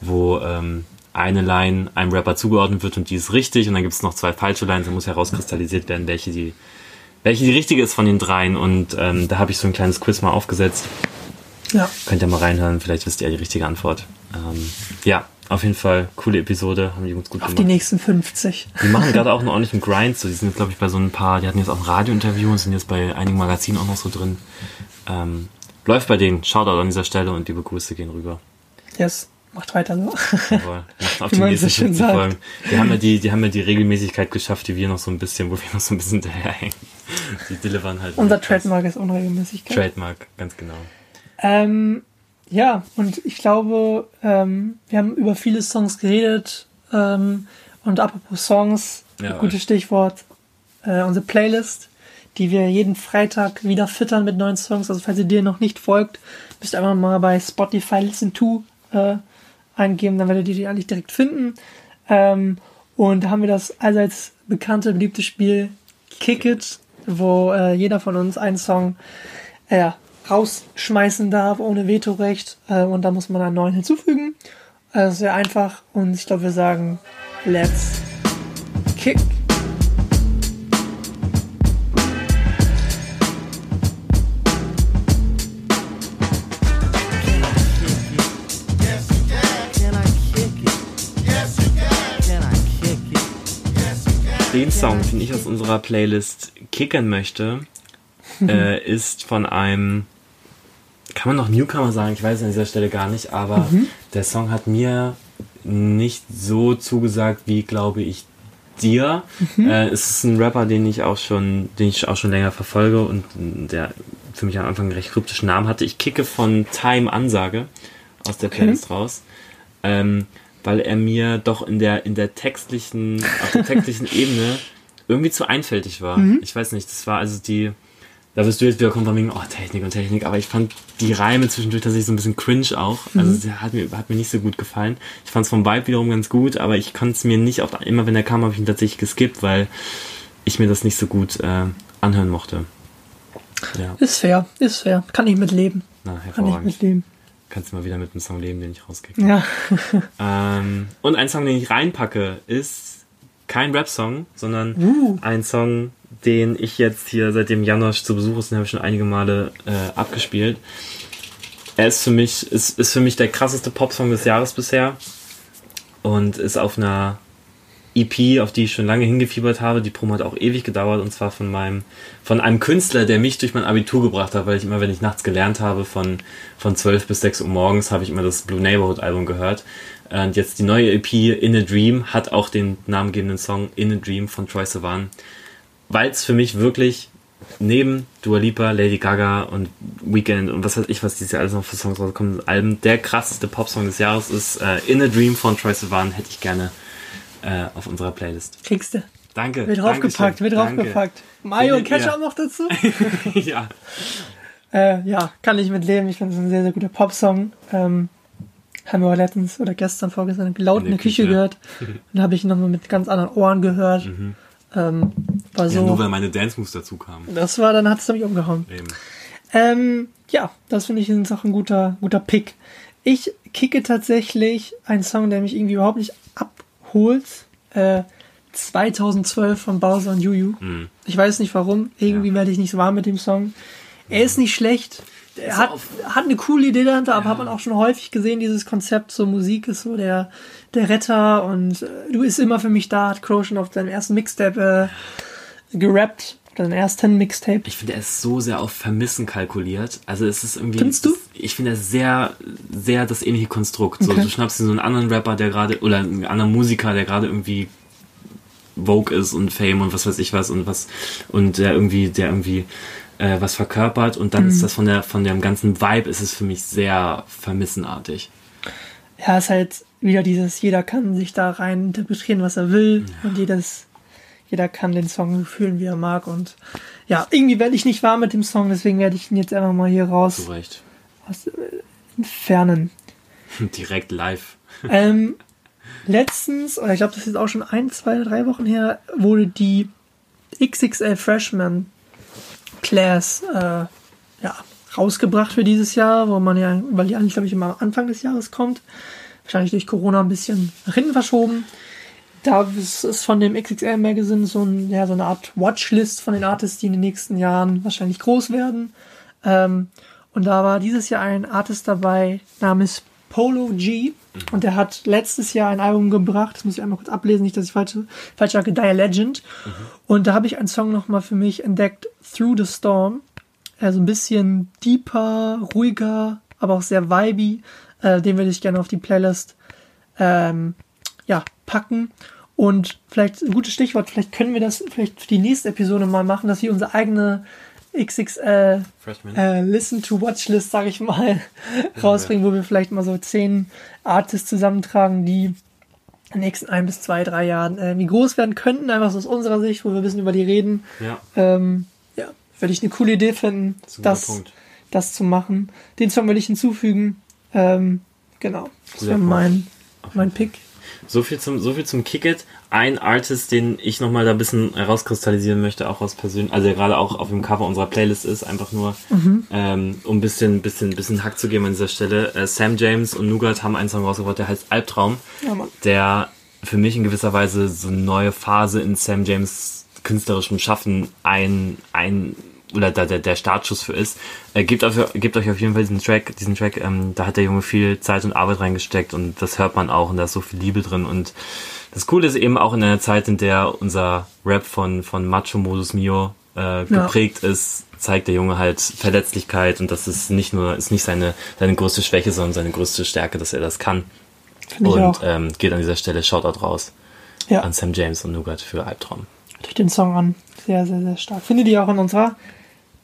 wo ähm, eine Line einem Rapper zugeordnet wird und die ist richtig und dann gibt es noch zwei falsche Lines, da muss herauskristallisiert werden, welche die welche die richtige ist von den dreien und ähm, da habe ich so ein kleines Quiz mal aufgesetzt. Ja. Könnt ihr mal reinhören, vielleicht wisst ihr ja die richtige Antwort. Ähm, ja, auf jeden Fall coole Episode, haben die Jungs gut Auf die gemacht. nächsten 50. Die machen gerade auch einen ordentlichen Grind. So, die sind jetzt, glaube ich, bei so ein paar, die hatten jetzt auch ein Radiointerview und sind jetzt bei einigen Magazinen auch noch so drin. Ähm, läuft bei denen. Shoutout an dieser Stelle und liebe Grüße gehen rüber. Yes. Macht weiter so. Jawohl. Macht auf die nächsten so schön 50 sagt. Folgen. Die haben ja die, die haben ja die Regelmäßigkeit geschafft, die wir noch so ein bisschen, wo wir noch so ein bisschen hinterherhängen. Die delivern halt. Unser Trademark ist Unregelmäßigkeit. Trademark, ganz genau. Ähm, ja, und ich glaube, ähm, wir haben über viele Songs geredet. Ähm, und apropos Songs, Ja, gutes Stichwort, äh, unsere Playlist, die wir jeden Freitag wieder füttern mit neuen Songs. Also falls ihr dir noch nicht folgt, müsst ihr einfach mal bei Spotify Listen to äh, eingeben, dann werdet ihr die eigentlich direkt finden. Ähm, und da haben wir das allseits bekannte, beliebte Spiel Kick It, wo äh, jeder von uns einen Song äh, rausschmeißen darf ohne Vetorecht äh, und da muss man einen neuen hinzufügen. Also sehr einfach und ich glaube, wir sagen Let's Kick. Den Song, den ich aus unserer Playlist kickern möchte, äh, ist von einem, kann man noch Newcomer sagen, ich weiß es an dieser Stelle gar nicht, aber der Song hat mir nicht so zugesagt, wie glaube ich dir. Äh, es ist ein Rapper, den ich auch schon, den ich auch schon länger verfolge und der für mich am Anfang einen recht kryptischen Namen hatte. Ich kicke von Time Ansage aus der Playlist raus. Ähm, weil er mir doch in der, in der textlichen, auf der textlichen Ebene irgendwie zu einfältig war. Ich weiß nicht, das war also die, da wirst du jetzt wieder kommen von wegen, oh, Technik und Technik, aber ich fand die Reime zwischendurch tatsächlich so ein bisschen cringe auch. Also sie hat mir, hat mir nicht so gut gefallen. Ich fand es vom Vibe wiederum ganz gut, aber ich konnte es mir nicht, auch immer wenn er kam, habe ich ihn tatsächlich geskippt, weil ich mir das nicht so gut äh, anhören mochte. Ja, Ist fair, ist fair. Kann ich mitleben. na, Kann ich hervorragend. mitleben. Kannst du mal wieder mit einem Song leben, den ich rauskicke. Ja. Ähm, und ein Song, den ich reinpacke, ist kein Rap-Song, sondern Uh. ein Song, den ich jetzt hier, seitdem Janosch zu Besuch ist, den habe ich schon einige Male äh, abgespielt. Er ist für mich, ist, ist für mich der krasseste Popsong des Jahres bisher und ist auf einer EP, auf die ich schon lange hingefiebert habe. Die Promo hat auch ewig gedauert und zwar von meinem, von einem Künstler, der mich durch mein Abitur gebracht hat, weil ich immer, wenn ich nachts gelernt habe, von, von 12 bis 6 Uhr morgens, habe ich immer das Blue Neighborhood Album gehört. Und jetzt die neue EP In a Dream hat auch den namengebenden Song In a Dream von Troy Sivan. Weil es für mich wirklich neben Dua Lipa, Lady Gaga und Weekend und was weiß ich, was dieses Jahr alles noch für Songs rauskommen, Alben, der krasseste Popsong des Jahres ist äh, In a Dream von Troy Sivan, hätte ich gerne äh, auf unserer Playlist. Kriegst du. Danke. Wird draufgepackt, wird draufgepackt. Mayo und Ketchup noch dazu? ja. Äh, ja, kann ich mitleben. Ich finde es ein sehr, sehr guter Popsong. Ähm, haben wir letztens oder gestern, vorgestern laut in, In der Küche Küche. gehört. Dann habe ich ihn nochmal mit ganz anderen Ohren gehört. Ähm, war ja, so. nur weil meine Dance Moves dazu kamen. das war, dann hat es mich umgehauen. Eben. Ähm, ja, das finde ich ist auch ein guter, guter Pick. Ich kicke tatsächlich einen Song, der mich irgendwie überhaupt nicht abholt. Äh, 2012 von Bowser und Juju. Mhm. Ich weiß nicht warum. Irgendwie Ja. werde ich nicht so warm mit dem Song. Er ist nicht schlecht. er hat, hat eine coole Idee dahinter, aber hat man auch schon häufig gesehen, dieses Konzept, so Musik ist so der, der Retter und äh, du bist immer für mich da, hat Crow schon auf seinem ersten Mixtape äh, gerappt, oder ersten Mixtape. Ich finde, er ist so sehr auf Vermissen kalkuliert. Also es ist irgendwie. Findest du? Ich finde, er ist sehr, sehr das ähnliche Konstrukt. So, Okay. du schnappst dir so einen anderen Rapper, der gerade, oder einen anderen Musiker, der gerade irgendwie Vogue ist und Fame und was weiß ich was und was und der irgendwie, der irgendwie äh, was verkörpert und dann ist das von der von dem ganzen Vibe ist es für mich sehr vermissenartig. Ja, ist halt wieder dieses, jeder kann sich da rein interpretieren, was er will und jedes, jeder kann den Song fühlen, wie er mag und ja, irgendwie werde ich nicht warm mit dem Song, deswegen werde ich ihn jetzt einfach mal hier raus Zu Recht. aus, äh, entfernen. Direkt live. ähm, letztens, oder ich glaube, das ist auch schon ein, zwei, drei Wochen her, wurde die XXL Freshman Class äh, ja, rausgebracht für dieses Jahr, wo man ja, weil die eigentlich, glaube ich, immer am Anfang des Jahres kommt. Wahrscheinlich durch Corona ein bisschen nach hinten verschoben. Da ist von dem XXL Magazine so, ein, ja, so eine Art Watchlist von den Artists, die in den nächsten Jahren wahrscheinlich groß werden. Ähm, und da war dieses Jahr ein Artist dabei namens Polo G. Und der hat letztes Jahr ein Album gebracht. Das muss ich einmal kurz ablesen, nicht, dass ich falsch, falsch sage. Die Legend. Und da habe ich einen Song nochmal für mich entdeckt. Through the Storm. Also ein bisschen deeper, ruhiger, aber auch sehr vibey. Äh, den würde ich gerne auf die Playlist ähm, packen. Und vielleicht ein gutes Stichwort, vielleicht können wir das vielleicht für die nächste Episode mal machen, dass wir unsere eigene XXL äh, Listen to Watchlist, sage ich mal, rausbringen, wo wir vielleicht mal so zehn Artists zusammentragen, die in den nächsten ein bis zwei, drei Jahren irgendwie groß werden könnten, einfach so aus unserer Sicht, wo wir ein bisschen über die reden. Ja, Ähm, ja, würde ich eine coole Idee finden, das das, Punkt. das zu machen. Den Song will ich hinzufügen. Ähm, genau, das wäre mein, mein. Pick. So viel zum, so viel zum Kick-It. Ein Artist, den ich nochmal da ein bisschen herauskristallisieren möchte, auch aus persönlich, also der gerade auch auf dem Cover unserer Playlist ist, einfach nur, ähm, um ein bisschen, bisschen, bisschen Hack zu geben an dieser Stelle. Äh, Sam James und Nougat haben einen Song rausgebracht, der heißt Albtraum, Ja, der für mich in gewisser Weise so eine neue Phase in Sam James künstlerischem Schaffen ein, ein oder da der, der Startschuss für ist. Äh, gebt, auf, gebt euch auf jeden Fall diesen Track, diesen Track, ähm, da hat der Junge viel Zeit und Arbeit reingesteckt und das hört man auch und da ist so viel Liebe drin und das Coole ist eben auch in einer Zeit, in der unser Rap von, von Macho Modus Mio äh, geprägt ist, zeigt der Junge halt Verletzlichkeit und das ist nicht nur, ist nicht seine, seine größte Schwäche, sondern seine größte Stärke, dass er das kann. Finde ich Und ähm, geht an dieser Stelle Shoutout raus Ja. an Sam James und Nougat für Albtraum. durch den Song an. Sehr, sehr, sehr stark. Findet ihr auch in unserer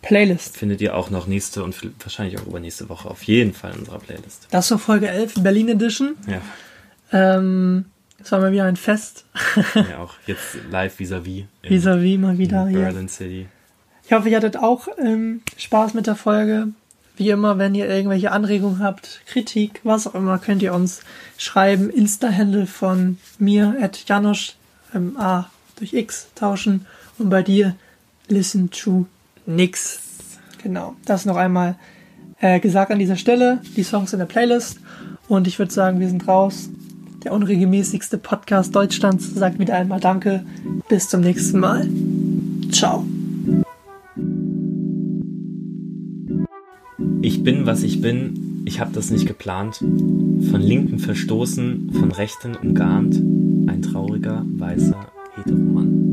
Playlist. Findet ihr auch noch nächste und wahrscheinlich auch übernächste Woche auf jeden Fall in unserer Playlist. Das war Folge 11, Berlin Edition. Ja, Ähm, es war mal wieder ein Fest. ja auch jetzt live vis-à-vis Vis-à-vis mal wieder in hier. Berlin City. Ich hoffe, ihr hattet auch ähm, Spaß mit der Folge. Wie immer, wenn ihr irgendwelche Anregungen habt, Kritik, was auch immer, könnt ihr uns schreiben. Insta-Handle von mir, at Janosch, ähm, A durch X tauschen. Und bei dir, listen to nix. Genau, das noch einmal äh, gesagt an dieser Stelle. Die Songs in der Playlist. Und ich würde sagen, wir sind raus. Der unregelmäßigste Podcast Deutschlands sagt wieder einmal Danke. Bis zum nächsten Mal. Ciao. Ich bin, was ich bin, ich hab das nicht geplant. Von Linken verstoßen, von Rechten umgarnt. Ein trauriger, weißer Heteromann.